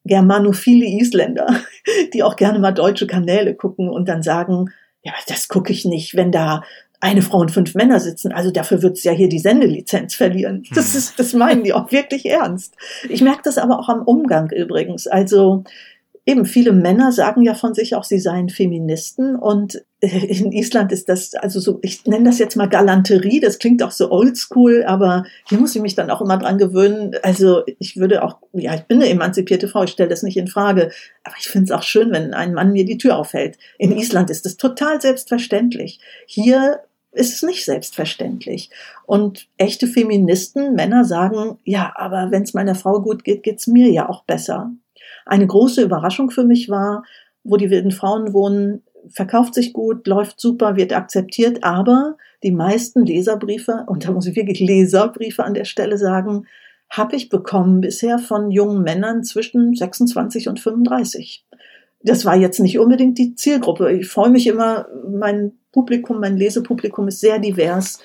germanophile Isländer, [LAUGHS] die auch gerne mal deutsche Kanäle gucken und dann sagen, ja, das gucke ich nicht, wenn da eine Frau und fünf Männer sitzen. Also dafür wird's ja hier die Sendelizenz verlieren. Das hm. ist, das meinen die auch wirklich ernst. Ich merke das aber auch am Umgang übrigens. Also eben viele Männer sagen ja von sich auch, sie seien Feministen und [LAUGHS] in Island ist das, also so, ich nenne das jetzt mal Galanterie, das klingt auch so oldschool, aber hier muss ich mich dann auch immer dran gewöhnen. Also ich würde auch, ja, ich bin eine emanzipierte Frau, ich stelle das nicht in Frage, aber ich finde es auch schön, wenn ein Mann mir die Tür aufhält. In Island ist das total selbstverständlich. Hier ist es nicht selbstverständlich. Und echte Feministen, Männer sagen, ja, aber wenn es meiner Frau gut geht, geht's mir ja auch besser. Eine große Überraschung für mich war, wo die wilden Frauen wohnen, verkauft sich gut, läuft super, wird akzeptiert, aber die meisten Leserbriefe, und da muss ich wirklich Leserbriefe an der Stelle sagen, habe ich bekommen bisher von jungen Männern zwischen 26 und 35. Das war jetzt nicht unbedingt die Zielgruppe. Ich freue mich immer, mein Publikum, mein Lesepublikum ist sehr divers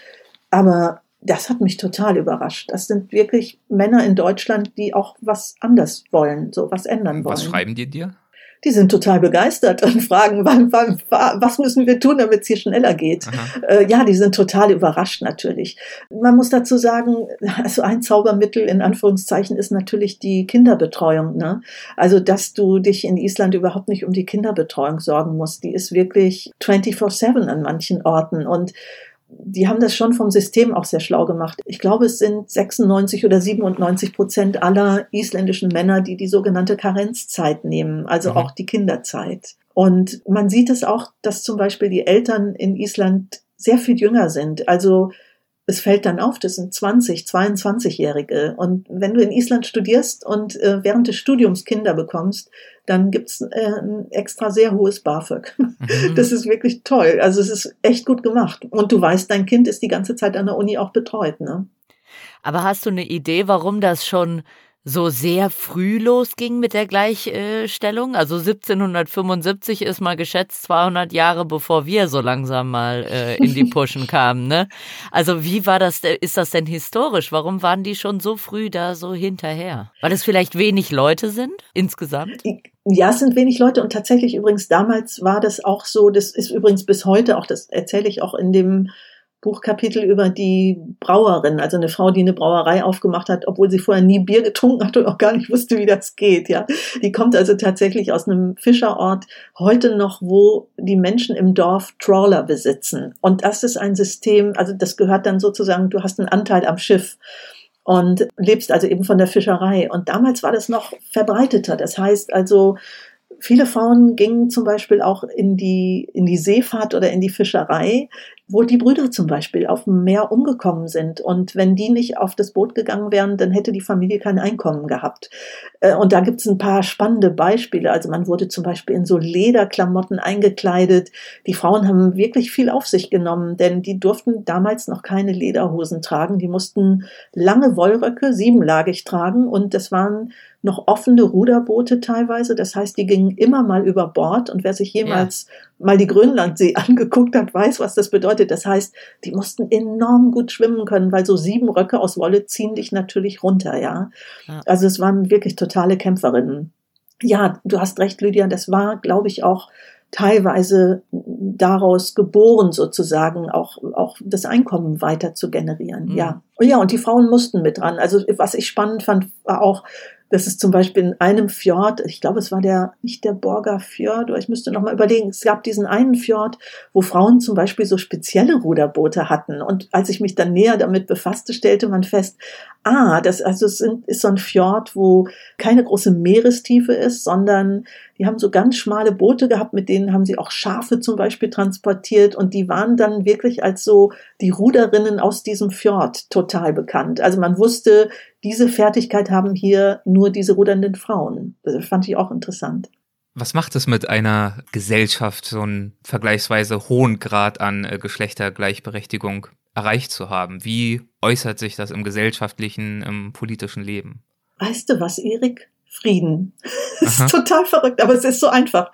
Aber das hat mich total überrascht. Das sind wirklich Männer in Deutschland, die auch was anders wollen, so was ändern wollen. Was schreiben die dir? Die sind total begeistert und fragen, wann, wann, was müssen wir tun, damit es hier schneller geht. Äh, ja, die sind total überrascht natürlich. Man muss dazu sagen, also ein Zaubermittel in Anführungszeichen ist natürlich die Kinderbetreuung. Ne? Also, dass du dich in Island überhaupt nicht um die Kinderbetreuung sorgen musst. Die ist wirklich 24-7 an manchen Orten und die haben das schon vom System auch sehr schlau gemacht. Ich glaube, es sind 96 oder 97 Prozent aller isländischen Männer, die die sogenannte Karenzzeit nehmen, also mhm. auch die Kinderzeit. Und man sieht es auch, dass zum Beispiel die Eltern in Island sehr viel jünger sind. Also es fällt dann auf, das sind 20, 22-Jährige. Und wenn du in Island studierst und äh, während des Studiums Kinder bekommst, dann gibt's äh, ein extra sehr hohes BAföG. Mhm. [LAUGHS] Das ist wirklich toll. Also es ist echt gut gemacht. Und du weißt, dein Kind ist die ganze Zeit an der Uni auch betreut. Ne? Aber hast du eine Idee, warum das schon so sehr früh losging mit der Gleichstellung. Also 1775 ist mal geschätzt 200 Jahre bevor wir so langsam mal äh, in die [LAUGHS] Pushen kamen. Ne? Also wie war das? Ist das denn historisch? Warum waren die schon so früh da so hinterher? Weil es vielleicht wenig Leute sind insgesamt? Ja, es sind wenig Leute und tatsächlich übrigens damals war das auch so. Das ist übrigens bis heute auch. Das erzähle ich auch in dem Buchkapitel über die Brauerin, also eine Frau, die eine Brauerei aufgemacht hat, obwohl sie vorher nie Bier getrunken hat und auch gar nicht wusste, wie das geht, ja. Die kommt also tatsächlich aus einem Fischerort heute noch, wo die Menschen im Dorf Trawler besitzen. Und das ist ein System, also das gehört dann sozusagen, du hast einen Anteil am Schiff und lebst also eben von der Fischerei. Und damals war das noch verbreiteter. Das heißt also, viele Frauen gingen zum Beispiel auch in die, in die Seefahrt oder in die Fischerei, wo die Brüder zum Beispiel auf dem Meer umgekommen sind. Und wenn die nicht auf das Boot gegangen wären, dann hätte die Familie kein Einkommen gehabt. Äh, und da gibt's ein paar spannende Beispiele. Also man wurde zum Beispiel in so Lederklamotten eingekleidet. Die Frauen haben wirklich viel auf sich genommen, denn die durften damals noch keine Lederhosen tragen. Die mussten lange Wollröcke, siebenlagig tragen und das waren noch offene Ruderboote teilweise. Das heißt, die gingen immer mal über Bord und wer sich jemals ja. Mal die Grönlandsee [LAUGHS] angeguckt hat, weiß, was das bedeutet. Das heißt, die mussten enorm gut schwimmen können, weil so sieben Röcke aus Wolle ziehen dich natürlich runter, ja. ja. Also es waren wirklich totale Kämpferinnen. Ja, du hast recht, Lydia, das war, glaube ich, auch teilweise daraus geboren sozusagen auch auch das Einkommen weiter zu generieren mhm. ja ja und die Frauen mussten mit dran also was ich spannend fand war auch das ist zum Beispiel in einem Fjord, ich glaube, es war der, nicht der Borger Fjord, oder ich müsste noch mal überlegen, es gab diesen einen Fjord, wo Frauen zum Beispiel so spezielle Ruderboote hatten. Und als ich mich dann näher damit befasste, stellte man fest, ah, das also es ist so ein Fjord, wo keine große Meerestiefe ist, sondern die haben so ganz schmale Boote gehabt, mit denen haben sie auch Schafe zum Beispiel transportiert und die waren dann wirklich als so die Ruderinnen aus diesem Fjord total bekannt. Also man wusste, diese Fertigkeit haben hier nur diese rudernden Frauen. Das fand ich auch interessant. Was macht es mit einer Gesellschaft, so einen vergleichsweise hohen Grad an äh, Geschlechtergleichberechtigung erreicht zu haben? Wie äußert sich das im gesellschaftlichen, im politischen Leben? Weißt du was, Erik? Frieden. [LAUGHS] Das ist total verrückt, aber es ist so einfach.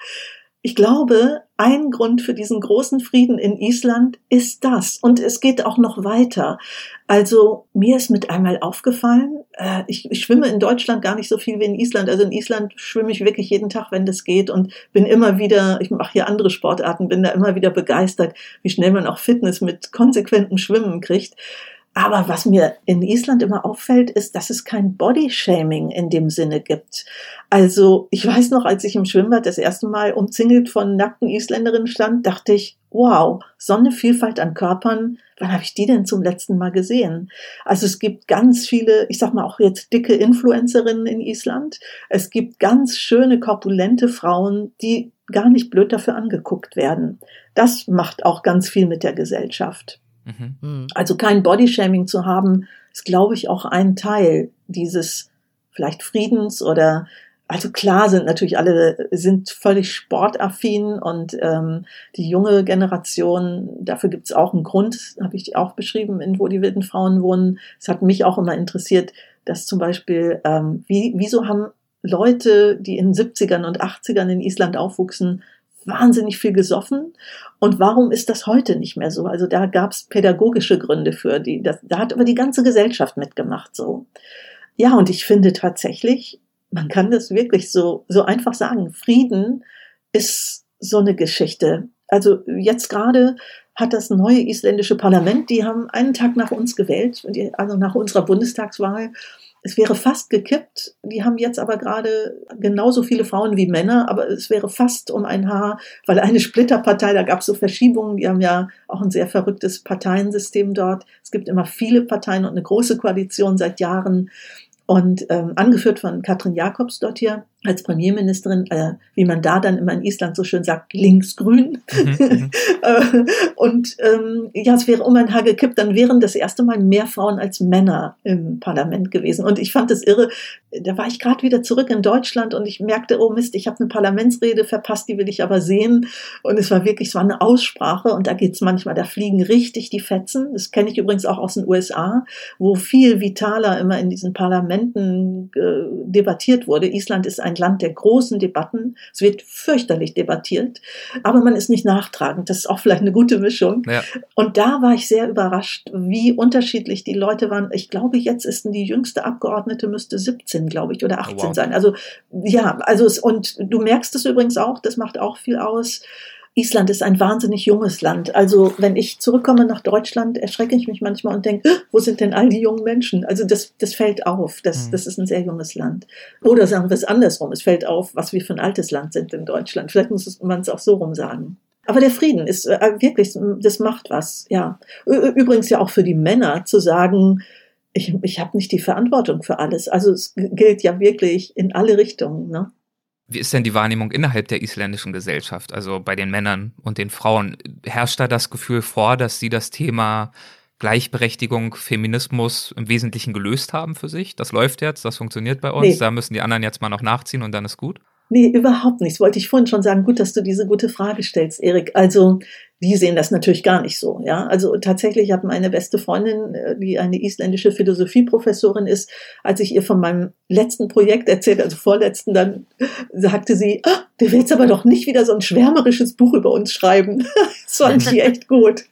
Ich glaube, ein Grund für diesen großen Frieden in Island ist das. Und es geht auch noch weiter. Also mir ist mit einmal aufgefallen, äh, ich, ich, schwimme in Deutschland gar nicht so viel wie in Island. Also in Island schwimme ich wirklich jeden Tag, wenn das geht und bin immer wieder, ich mache hier andere Sportarten, bin da immer wieder begeistert, wie schnell man auch Fitness mit konsequentem Schwimmen kriegt. Aber was mir in Island immer auffällt, ist, dass es kein Bodyshaming in dem Sinne gibt. Also ich weiß noch, als ich im Schwimmbad das erste Mal umzingelt von nackten Isländerinnen stand, dachte ich, wow, so eine Vielfalt an Körpern, wann habe ich die denn zum letzten Mal gesehen? Also es gibt ganz viele, ich sag mal auch jetzt dicke Influencerinnen in Island. Es gibt ganz schöne, korpulente Frauen, die gar nicht blöd dafür angeguckt werden. Das macht auch ganz viel mit der Gesellschaft. Mhm. mhm. Also kein Bodyshaming zu haben, ist, glaube ich, auch ein Teil dieses vielleicht Friedens oder also klar sind natürlich alle sind völlig sportaffin und ähm, die junge Generation, dafür gibt es auch einen Grund, habe ich auch beschrieben, in wo die wilden Frauen wohnen. Es hat mich auch immer interessiert, dass zum Beispiel, ähm, wie, wieso haben Leute, die in 70ern und 80ern in Island aufwuchsen, wahnsinnig viel gesoffen. Und warum ist das heute nicht mehr so? Also da gab es pädagogische Gründe für die. Das, da hat aber die ganze Gesellschaft mitgemacht so. Ja, und ich finde tatsächlich, man kann das wirklich so, so einfach sagen. Frieden ist so eine Geschichte. Also jetzt gerade hat das neue isländische Parlament, die haben einen Tag nach uns gewählt, also nach unserer Bundestagswahl. Es wäre fast gekippt. Die haben jetzt aber gerade genauso viele Frauen wie Männer, aber es wäre fast um ein Haar, weil eine Splitterpartei, da gab es so Verschiebungen. Die haben ja auch ein sehr verrücktes Parteiensystem dort. Es gibt immer viele Parteien und eine große Koalition seit Jahren. Und ähm, angeführt von Katrin Jakobs dort hier als Premierministerin, äh, wie man da dann immer in Island so schön sagt, linksgrün. Mhm, [LAUGHS] mhm. Äh, und ähm, ja, es wäre um ein Haar gekippt, dann wären das erste Mal mehr Frauen als Männer im Parlament gewesen. Und ich fand es irre, da war ich gerade wieder zurück in Deutschland und ich merkte, oh Mist, ich habe eine Parlamentsrede verpasst, die will ich aber sehen. Und es war wirklich, es war eine Aussprache und da geht's manchmal, da fliegen richtig die Fetzen. Das kenne ich übrigens auch aus den USA, wo viel vitaler immer in diesen Parlamenten äh, debattiert wurde. Island ist ein ein Land der großen Debatten. Es wird fürchterlich debattiert, aber man ist nicht nachtragend. Das ist auch vielleicht eine gute Mischung. Ja. Und da war ich sehr überrascht, wie unterschiedlich die Leute waren. Ich glaube, jetzt ist die jüngste Abgeordnete müsste 17, glaube ich, oder 18 oh, wow. sein. Also ja, also es, und du merkst es übrigens auch, das macht auch viel aus Island ist ein wahnsinnig junges Land. Also wenn ich zurückkomme nach Deutschland, erschrecke ich mich manchmal und denke, wo sind denn all die jungen Menschen? Also das, das fällt auf. Das, mhm. das ist ein sehr junges Land. Oder sagen wir es andersrum. Es fällt auf, was wir für ein altes Land sind in Deutschland. Vielleicht muss man es auch so rum sagen. Aber der Frieden ist äh, wirklich, das macht was, ja. Übrigens ja auch für die Männer zu sagen, ich, ich habe nicht die Verantwortung für alles. Also es gilt ja wirklich in alle Richtungen. Ne? Wie ist denn die Wahrnehmung innerhalb der isländischen Gesellschaft, also bei den Männern und den Frauen? Herrscht da das Gefühl vor, dass sie das Thema Gleichberechtigung, Feminismus im Wesentlichen gelöst haben für sich? Das läuft jetzt, das funktioniert bei uns, nee. da müssen die anderen jetzt mal noch nachziehen und dann ist gut? Nee, überhaupt nicht. Das wollte ich vorhin schon sagen. Gut, dass du diese gute Frage stellst, Erik. Also, die sehen das natürlich gar nicht so. Ja, also tatsächlich hat meine beste Freundin, äh, die eine isländische Philosophieprofessorin ist, als ich ihr von meinem letzten Projekt erzählt, also vorletzten, dann sagte sie, ah, du willst aber doch nicht wieder so ein schwärmerisches Buch über uns schreiben. [LAUGHS] das fand ich [LAUGHS] echt gut.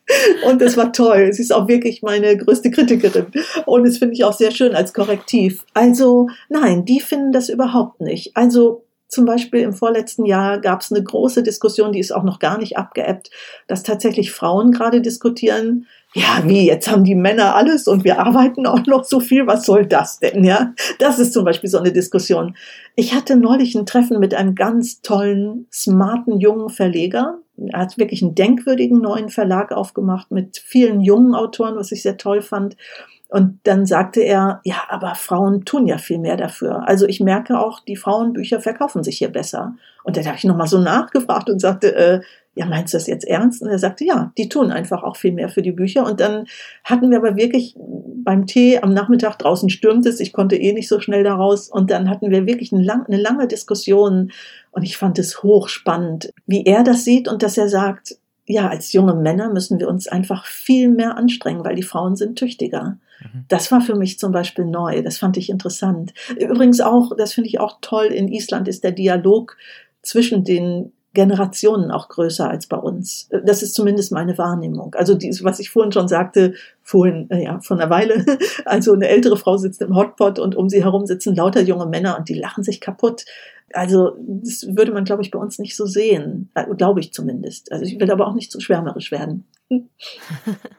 Und es war toll. Sie ist auch wirklich meine größte Kritikerin. Und das finde ich auch sehr schön als Korrektiv. Also, nein, die finden das überhaupt nicht. Also, zum Beispiel im vorletzten Jahr gab es eine große Diskussion, die ist auch noch gar nicht abgeebbt, dass tatsächlich Frauen gerade diskutieren, ja, wie, jetzt haben die Männer alles und wir arbeiten auch noch so viel, was soll das denn, ja? Das ist zum Beispiel so eine Diskussion. Ich hatte neulich ein Treffen mit einem ganz tollen, smarten, jungen Verleger. Er hat wirklich einen denkwürdigen neuen Verlag aufgemacht mit vielen jungen Autoren, was ich sehr toll fand. Und dann sagte er, ja, aber Frauen tun ja viel mehr dafür. Also ich merke auch, die Frauenbücher verkaufen sich hier besser. Und dann habe ich nochmal so nachgefragt und sagte, äh, ja, meinst du das jetzt ernst? Und er sagte, ja, die tun einfach auch viel mehr für die Bücher. Und dann hatten wir aber wirklich beim Tee am Nachmittag draußen stürmt es, ich konnte eh nicht so schnell da raus. Und dann hatten wir wirklich eine, lang, eine lange Diskussion. Und ich fand es hochspannend, wie er das sieht und dass er sagt, ja, als junge Männer müssen wir uns einfach viel mehr anstrengen, weil die Frauen sind tüchtiger. Mhm. Das war für mich zum Beispiel neu. Das fand ich interessant. Übrigens auch, das finde ich auch toll, in Island ist der Dialog zwischen den Generationen auch größer als bei uns. Das ist zumindest meine Wahrnehmung. Also dies, was ich vorhin schon sagte, vorhin, äh, ja, von einer Weile. [LAUGHS] Also eine ältere Frau sitzt im Hotpot und um sie herum sitzen lauter junge Männer und die lachen sich kaputt. Also das würde man, glaube ich, bei uns nicht so sehen. Äh, glaube ich zumindest. Also ich will aber auch nicht zu schwärmerisch werden.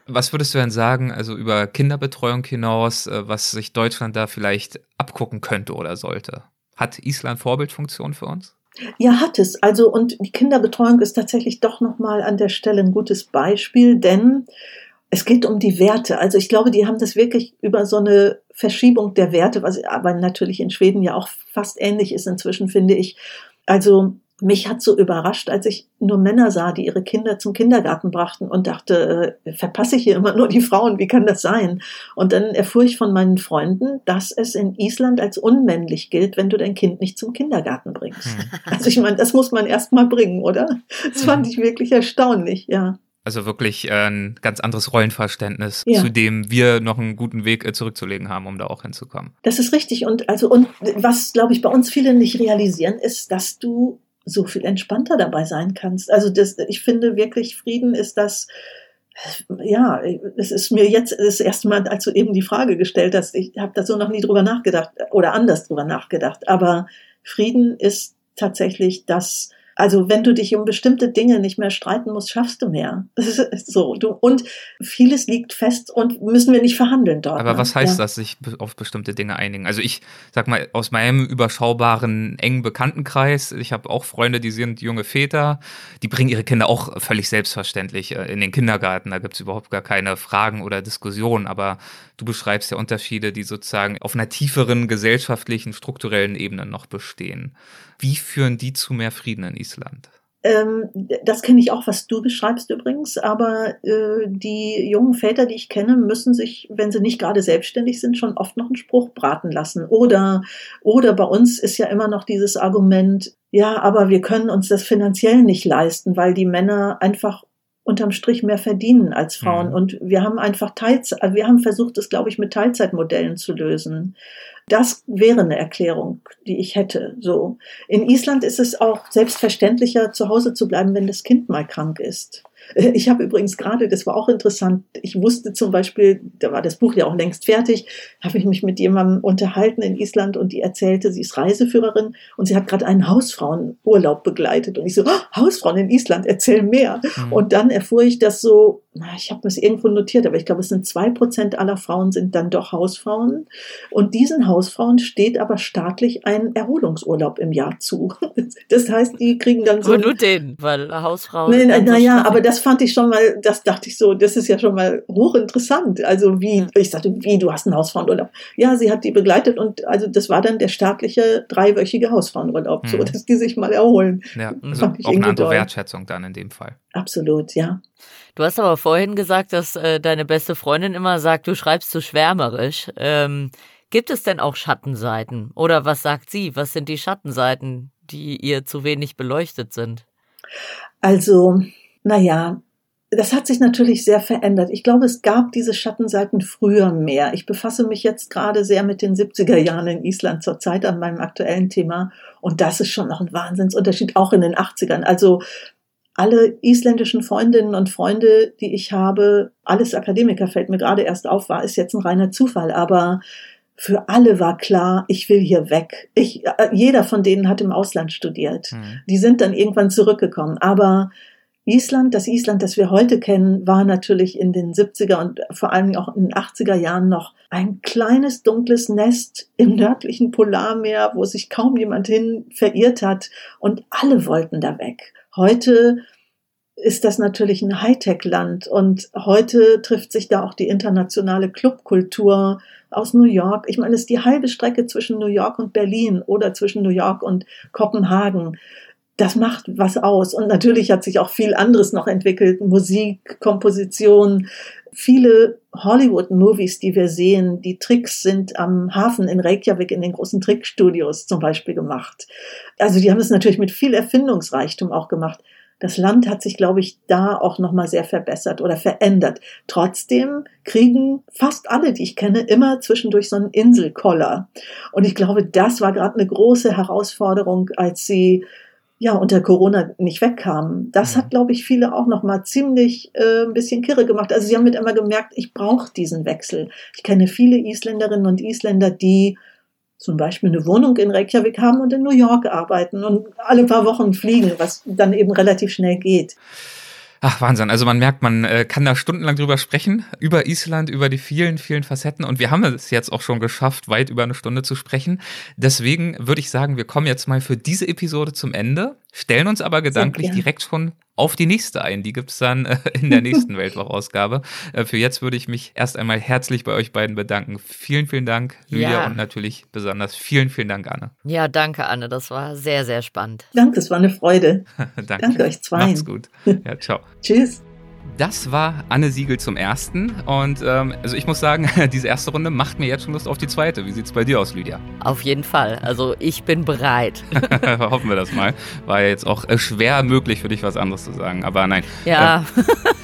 Was würdest du denn sagen, also über Kinderbetreuung hinaus, äh, was sich Deutschland da vielleicht abgucken könnte oder sollte? Hat Island Vorbildfunktion für uns? Ja, hat es. Also, und die Kinderbetreuung ist tatsächlich doch nochmal an der Stelle ein gutes Beispiel, denn es geht um die Werte. Also ich glaube, die haben das wirklich über so eine Verschiebung der Werte, was aber natürlich in Schweden ja auch fast ähnlich ist inzwischen, finde ich. Also mich hat so überrascht, als ich nur Männer sah, die ihre Kinder zum Kindergarten brachten und dachte, äh, verpasse ich hier immer nur die Frauen, wie kann das sein? Und dann erfuhr ich von meinen Freunden, dass es in Island als unmännlich gilt, wenn du dein Kind nicht zum Kindergarten bringst. Hm. Also ich meine, das muss man erst mal bringen, oder? Das fand ich wirklich erstaunlich, ja. Also wirklich äh, ein ganz anderes Rollenverständnis, ja. zu dem wir noch einen guten Weg äh, zurückzulegen haben, um da auch hinzukommen. Das ist richtig. Und also, und was, glaube ich, bei uns viele nicht realisieren, ist, dass du so viel entspannter dabei sein kannst. Also das, ich finde wirklich, Frieden ist das, ja, es ist mir jetzt das erste Mal, als du eben die Frage gestellt hast, ich habe da so noch nie drüber nachgedacht oder anders drüber nachgedacht, aber Frieden ist tatsächlich das, also wenn du dich um bestimmte Dinge nicht mehr streiten musst, schaffst du mehr. [LAUGHS] so. Du, und vieles liegt fest und müssen wir nicht verhandeln dort. Aber ne? was heißt ja. das, sich auf bestimmte Dinge einigen? Also ich sag mal, aus meinem überschaubaren, engen Bekanntenkreis, ich habe auch Freunde, die sind junge Väter, die bringen ihre Kinder auch völlig selbstverständlich äh, in den Kindergarten. Da gibt es überhaupt gar keine Fragen oder Diskussionen. Aber du beschreibst ja Unterschiede, die sozusagen auf einer tieferen gesellschaftlichen, strukturellen Ebene noch bestehen. Wie führen die zu mehr Frieden in Island? Ähm, das kenne ich auch, was du beschreibst übrigens, aber äh, die jungen Väter, die ich kenne, müssen sich, wenn sie nicht gerade selbstständig sind, schon oft noch einen Spruch braten lassen. Oder, oder bei uns ist ja immer noch dieses Argument, ja, aber wir können uns das finanziell nicht leisten, weil die Männer einfach unterm Strich mehr verdienen als Frauen. Mhm. Und wir haben einfach Teilzeit, wir haben versucht, das, glaube ich, mit Teilzeitmodellen zu lösen. Das wäre eine Erklärung, die ich hätte. So. In Island ist es auch selbstverständlicher, zu Hause zu bleiben, wenn das Kind mal krank ist. [LAUGHS] Ich habe übrigens gerade, das war auch interessant, ich wusste zum Beispiel, da war das Buch ja auch längst fertig, habe ich mich mit jemandem unterhalten in Island und die erzählte, sie ist Reiseführerin und sie hat gerade einen Hausfrauenurlaub begleitet. Und ich so, oh, Hausfrauen in Island, erzähl mehr. Mhm. Und dann erfuhr ich, dass so, ich habe das irgendwo notiert, aber ich glaube, es sind zwei Prozent aller Frauen sind dann doch Hausfrauen. Und diesen Hausfrauen steht aber staatlich ein Erholungsurlaub im Jahr zu. [LAUGHS] Das heißt, die kriegen dann so. Aber nur den, weil Hausfrauen. Naja, na, aber das fand ich schon mal, das dachte ich so, das ist ja schon mal hochinteressant. Also wie, ich sagte, wie, du hast einen Hausfrauenurlaub. Ja, sie hat die begleitet und also das war dann der staatliche dreiwöchige Hausfrauenurlaub, hm. so dass die sich mal erholen. Ja, also auch eine andere toll. Wertschätzung dann in dem Fall. Absolut, ja. Du hast aber vorhin gesagt, dass äh, deine beste Freundin immer sagt, du schreibst zu schwärmerisch. Ähm, gibt es denn auch Schattenseiten? Oder was sagt sie? Was sind die Schattenseiten, die ihr zu wenig beleuchtet sind? Also, naja, das hat sich natürlich sehr verändert. Ich glaube, es gab diese Schattenseiten früher mehr. Ich befasse mich jetzt gerade sehr mit den 70er Jahren in Island zurzeit an meinem aktuellen Thema. Und das ist schon noch ein Wahnsinnsunterschied, auch in den 80ern. Also alle isländischen Freundinnen und Freunde, die ich habe, alles Akademiker fällt mir gerade erst auf, war ist jetzt ein reiner Zufall, aber für alle war klar, ich will hier weg. Ich, äh, jeder von denen hat im Ausland studiert. Mhm. Die sind dann irgendwann zurückgekommen. Aber Island, das Island, das wir heute kennen, war natürlich in den 70er und vor allem auch in den 80er Jahren noch ein kleines dunkles Nest im nördlichen Polarmeer, wo sich kaum jemand hin verirrt hat und alle wollten da weg. Heute ist das natürlich ein Hightech-Land und heute trifft sich da auch die internationale Clubkultur aus New York. Ich meine, es ist die halbe Strecke zwischen New York und Berlin oder zwischen New York und Kopenhagen. Das macht was aus. Und natürlich hat sich auch viel anderes noch entwickelt. Musik, Komposition, viele Hollywood-Movies, die wir sehen, die Tricks sind am Hafen in Reykjavik in den großen Trickstudios zum Beispiel gemacht. Also die haben es natürlich mit viel Erfindungsreichtum auch gemacht. Das Land hat sich, glaube ich, da auch nochmal sehr verbessert oder verändert. Trotzdem kriegen fast alle, die ich kenne, immer zwischendurch so einen Inselkoller. Und ich glaube, das war gerade eine große Herausforderung, als sie ja unter Corona nicht wegkamen. Das hat, glaube ich, viele auch noch mal ziemlich äh, ein bisschen kirre gemacht. Also sie haben mit immer gemerkt, ich brauche diesen Wechsel. Ich kenne viele Isländerinnen und Isländer, die zum Beispiel eine Wohnung in Reykjavik haben und in New York arbeiten und alle paar Wochen fliegen, was dann eben relativ schnell geht. Ach, Wahnsinn. Also man merkt, man äh, kann da stundenlang drüber sprechen, über Island, über die vielen, vielen Facetten. Und wir haben es jetzt auch schon geschafft, weit über eine Stunde zu sprechen. Deswegen würde ich sagen, wir kommen jetzt mal für diese Episode zum Ende, stellen uns aber gedanklich direkt schon auf die nächste ein. Die gibt's dann äh, in der [LAUGHS] nächsten Weltwochausgabe. Äh, für jetzt würde ich mich erst einmal herzlich bei euch beiden bedanken. Vielen, vielen Dank, Julia, ja. und natürlich besonders vielen, vielen Dank, Anne. Ja, danke, Anne. Das war sehr, sehr spannend. Danke, es war eine Freude. [LAUGHS] danke. danke euch zwei. Macht's gut. Ja, ciao. [LAUGHS] Tschüss. Das war Anne Siegel zum ersten. Und ähm, also ich muss sagen, [LAUGHS] diese erste Runde macht mir jetzt schon Lust auf die zweite. Wie sieht es bei dir aus, Lydia? Auf jeden Fall. Also ich bin bereit. [LAUGHS] Hoffen wir das mal. War ja jetzt auch äh, schwer möglich für dich was anderes zu sagen. Aber nein. Ja.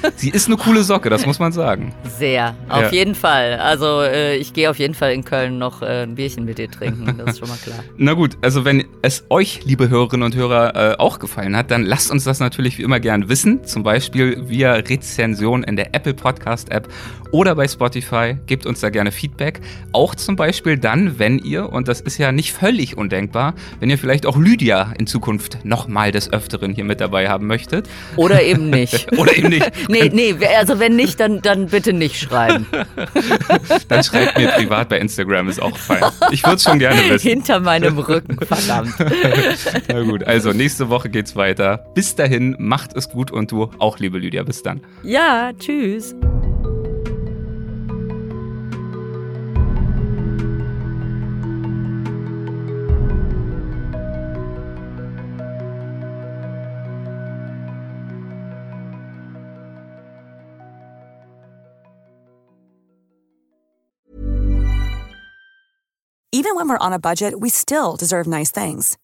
Äh, sie ist eine coole Socke, das muss man sagen. Sehr, auf ja. jeden Fall. Also äh, ich gehe auf jeden Fall in Köln noch äh, ein Bierchen mit dir trinken. Das ist schon mal klar. [LAUGHS] Na gut, also wenn es euch, liebe Hörerinnen und Hörer, äh, auch gefallen hat, dann lasst uns das natürlich wie immer gern wissen. Zum Beispiel via Rezension in der Apple Podcast App oder bei Spotify. Gebt uns da gerne Feedback. Auch zum Beispiel dann, wenn ihr, und das ist ja nicht völlig undenkbar, wenn ihr vielleicht auch Lydia in Zukunft nochmal des Öfteren hier mit dabei haben möchtet. Oder eben nicht. [LAUGHS] oder eben nicht. [LAUGHS] nee, nee, also wenn nicht, dann, dann bitte nicht schreiben. [LAUGHS] dann schreibt mir privat bei Instagram, ist auch fein. Ich würde es schon gerne wissen. Hinter meinem Rücken, verdammt. Na gut, also nächste Woche geht's weiter. Bis dahin, macht es gut und du auch, liebe Lydia. Bis dann. Ja, tschüss. Even when we're on a budget, we still deserve nice things.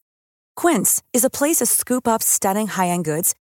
Quince is a place to scoop up stunning high-end goods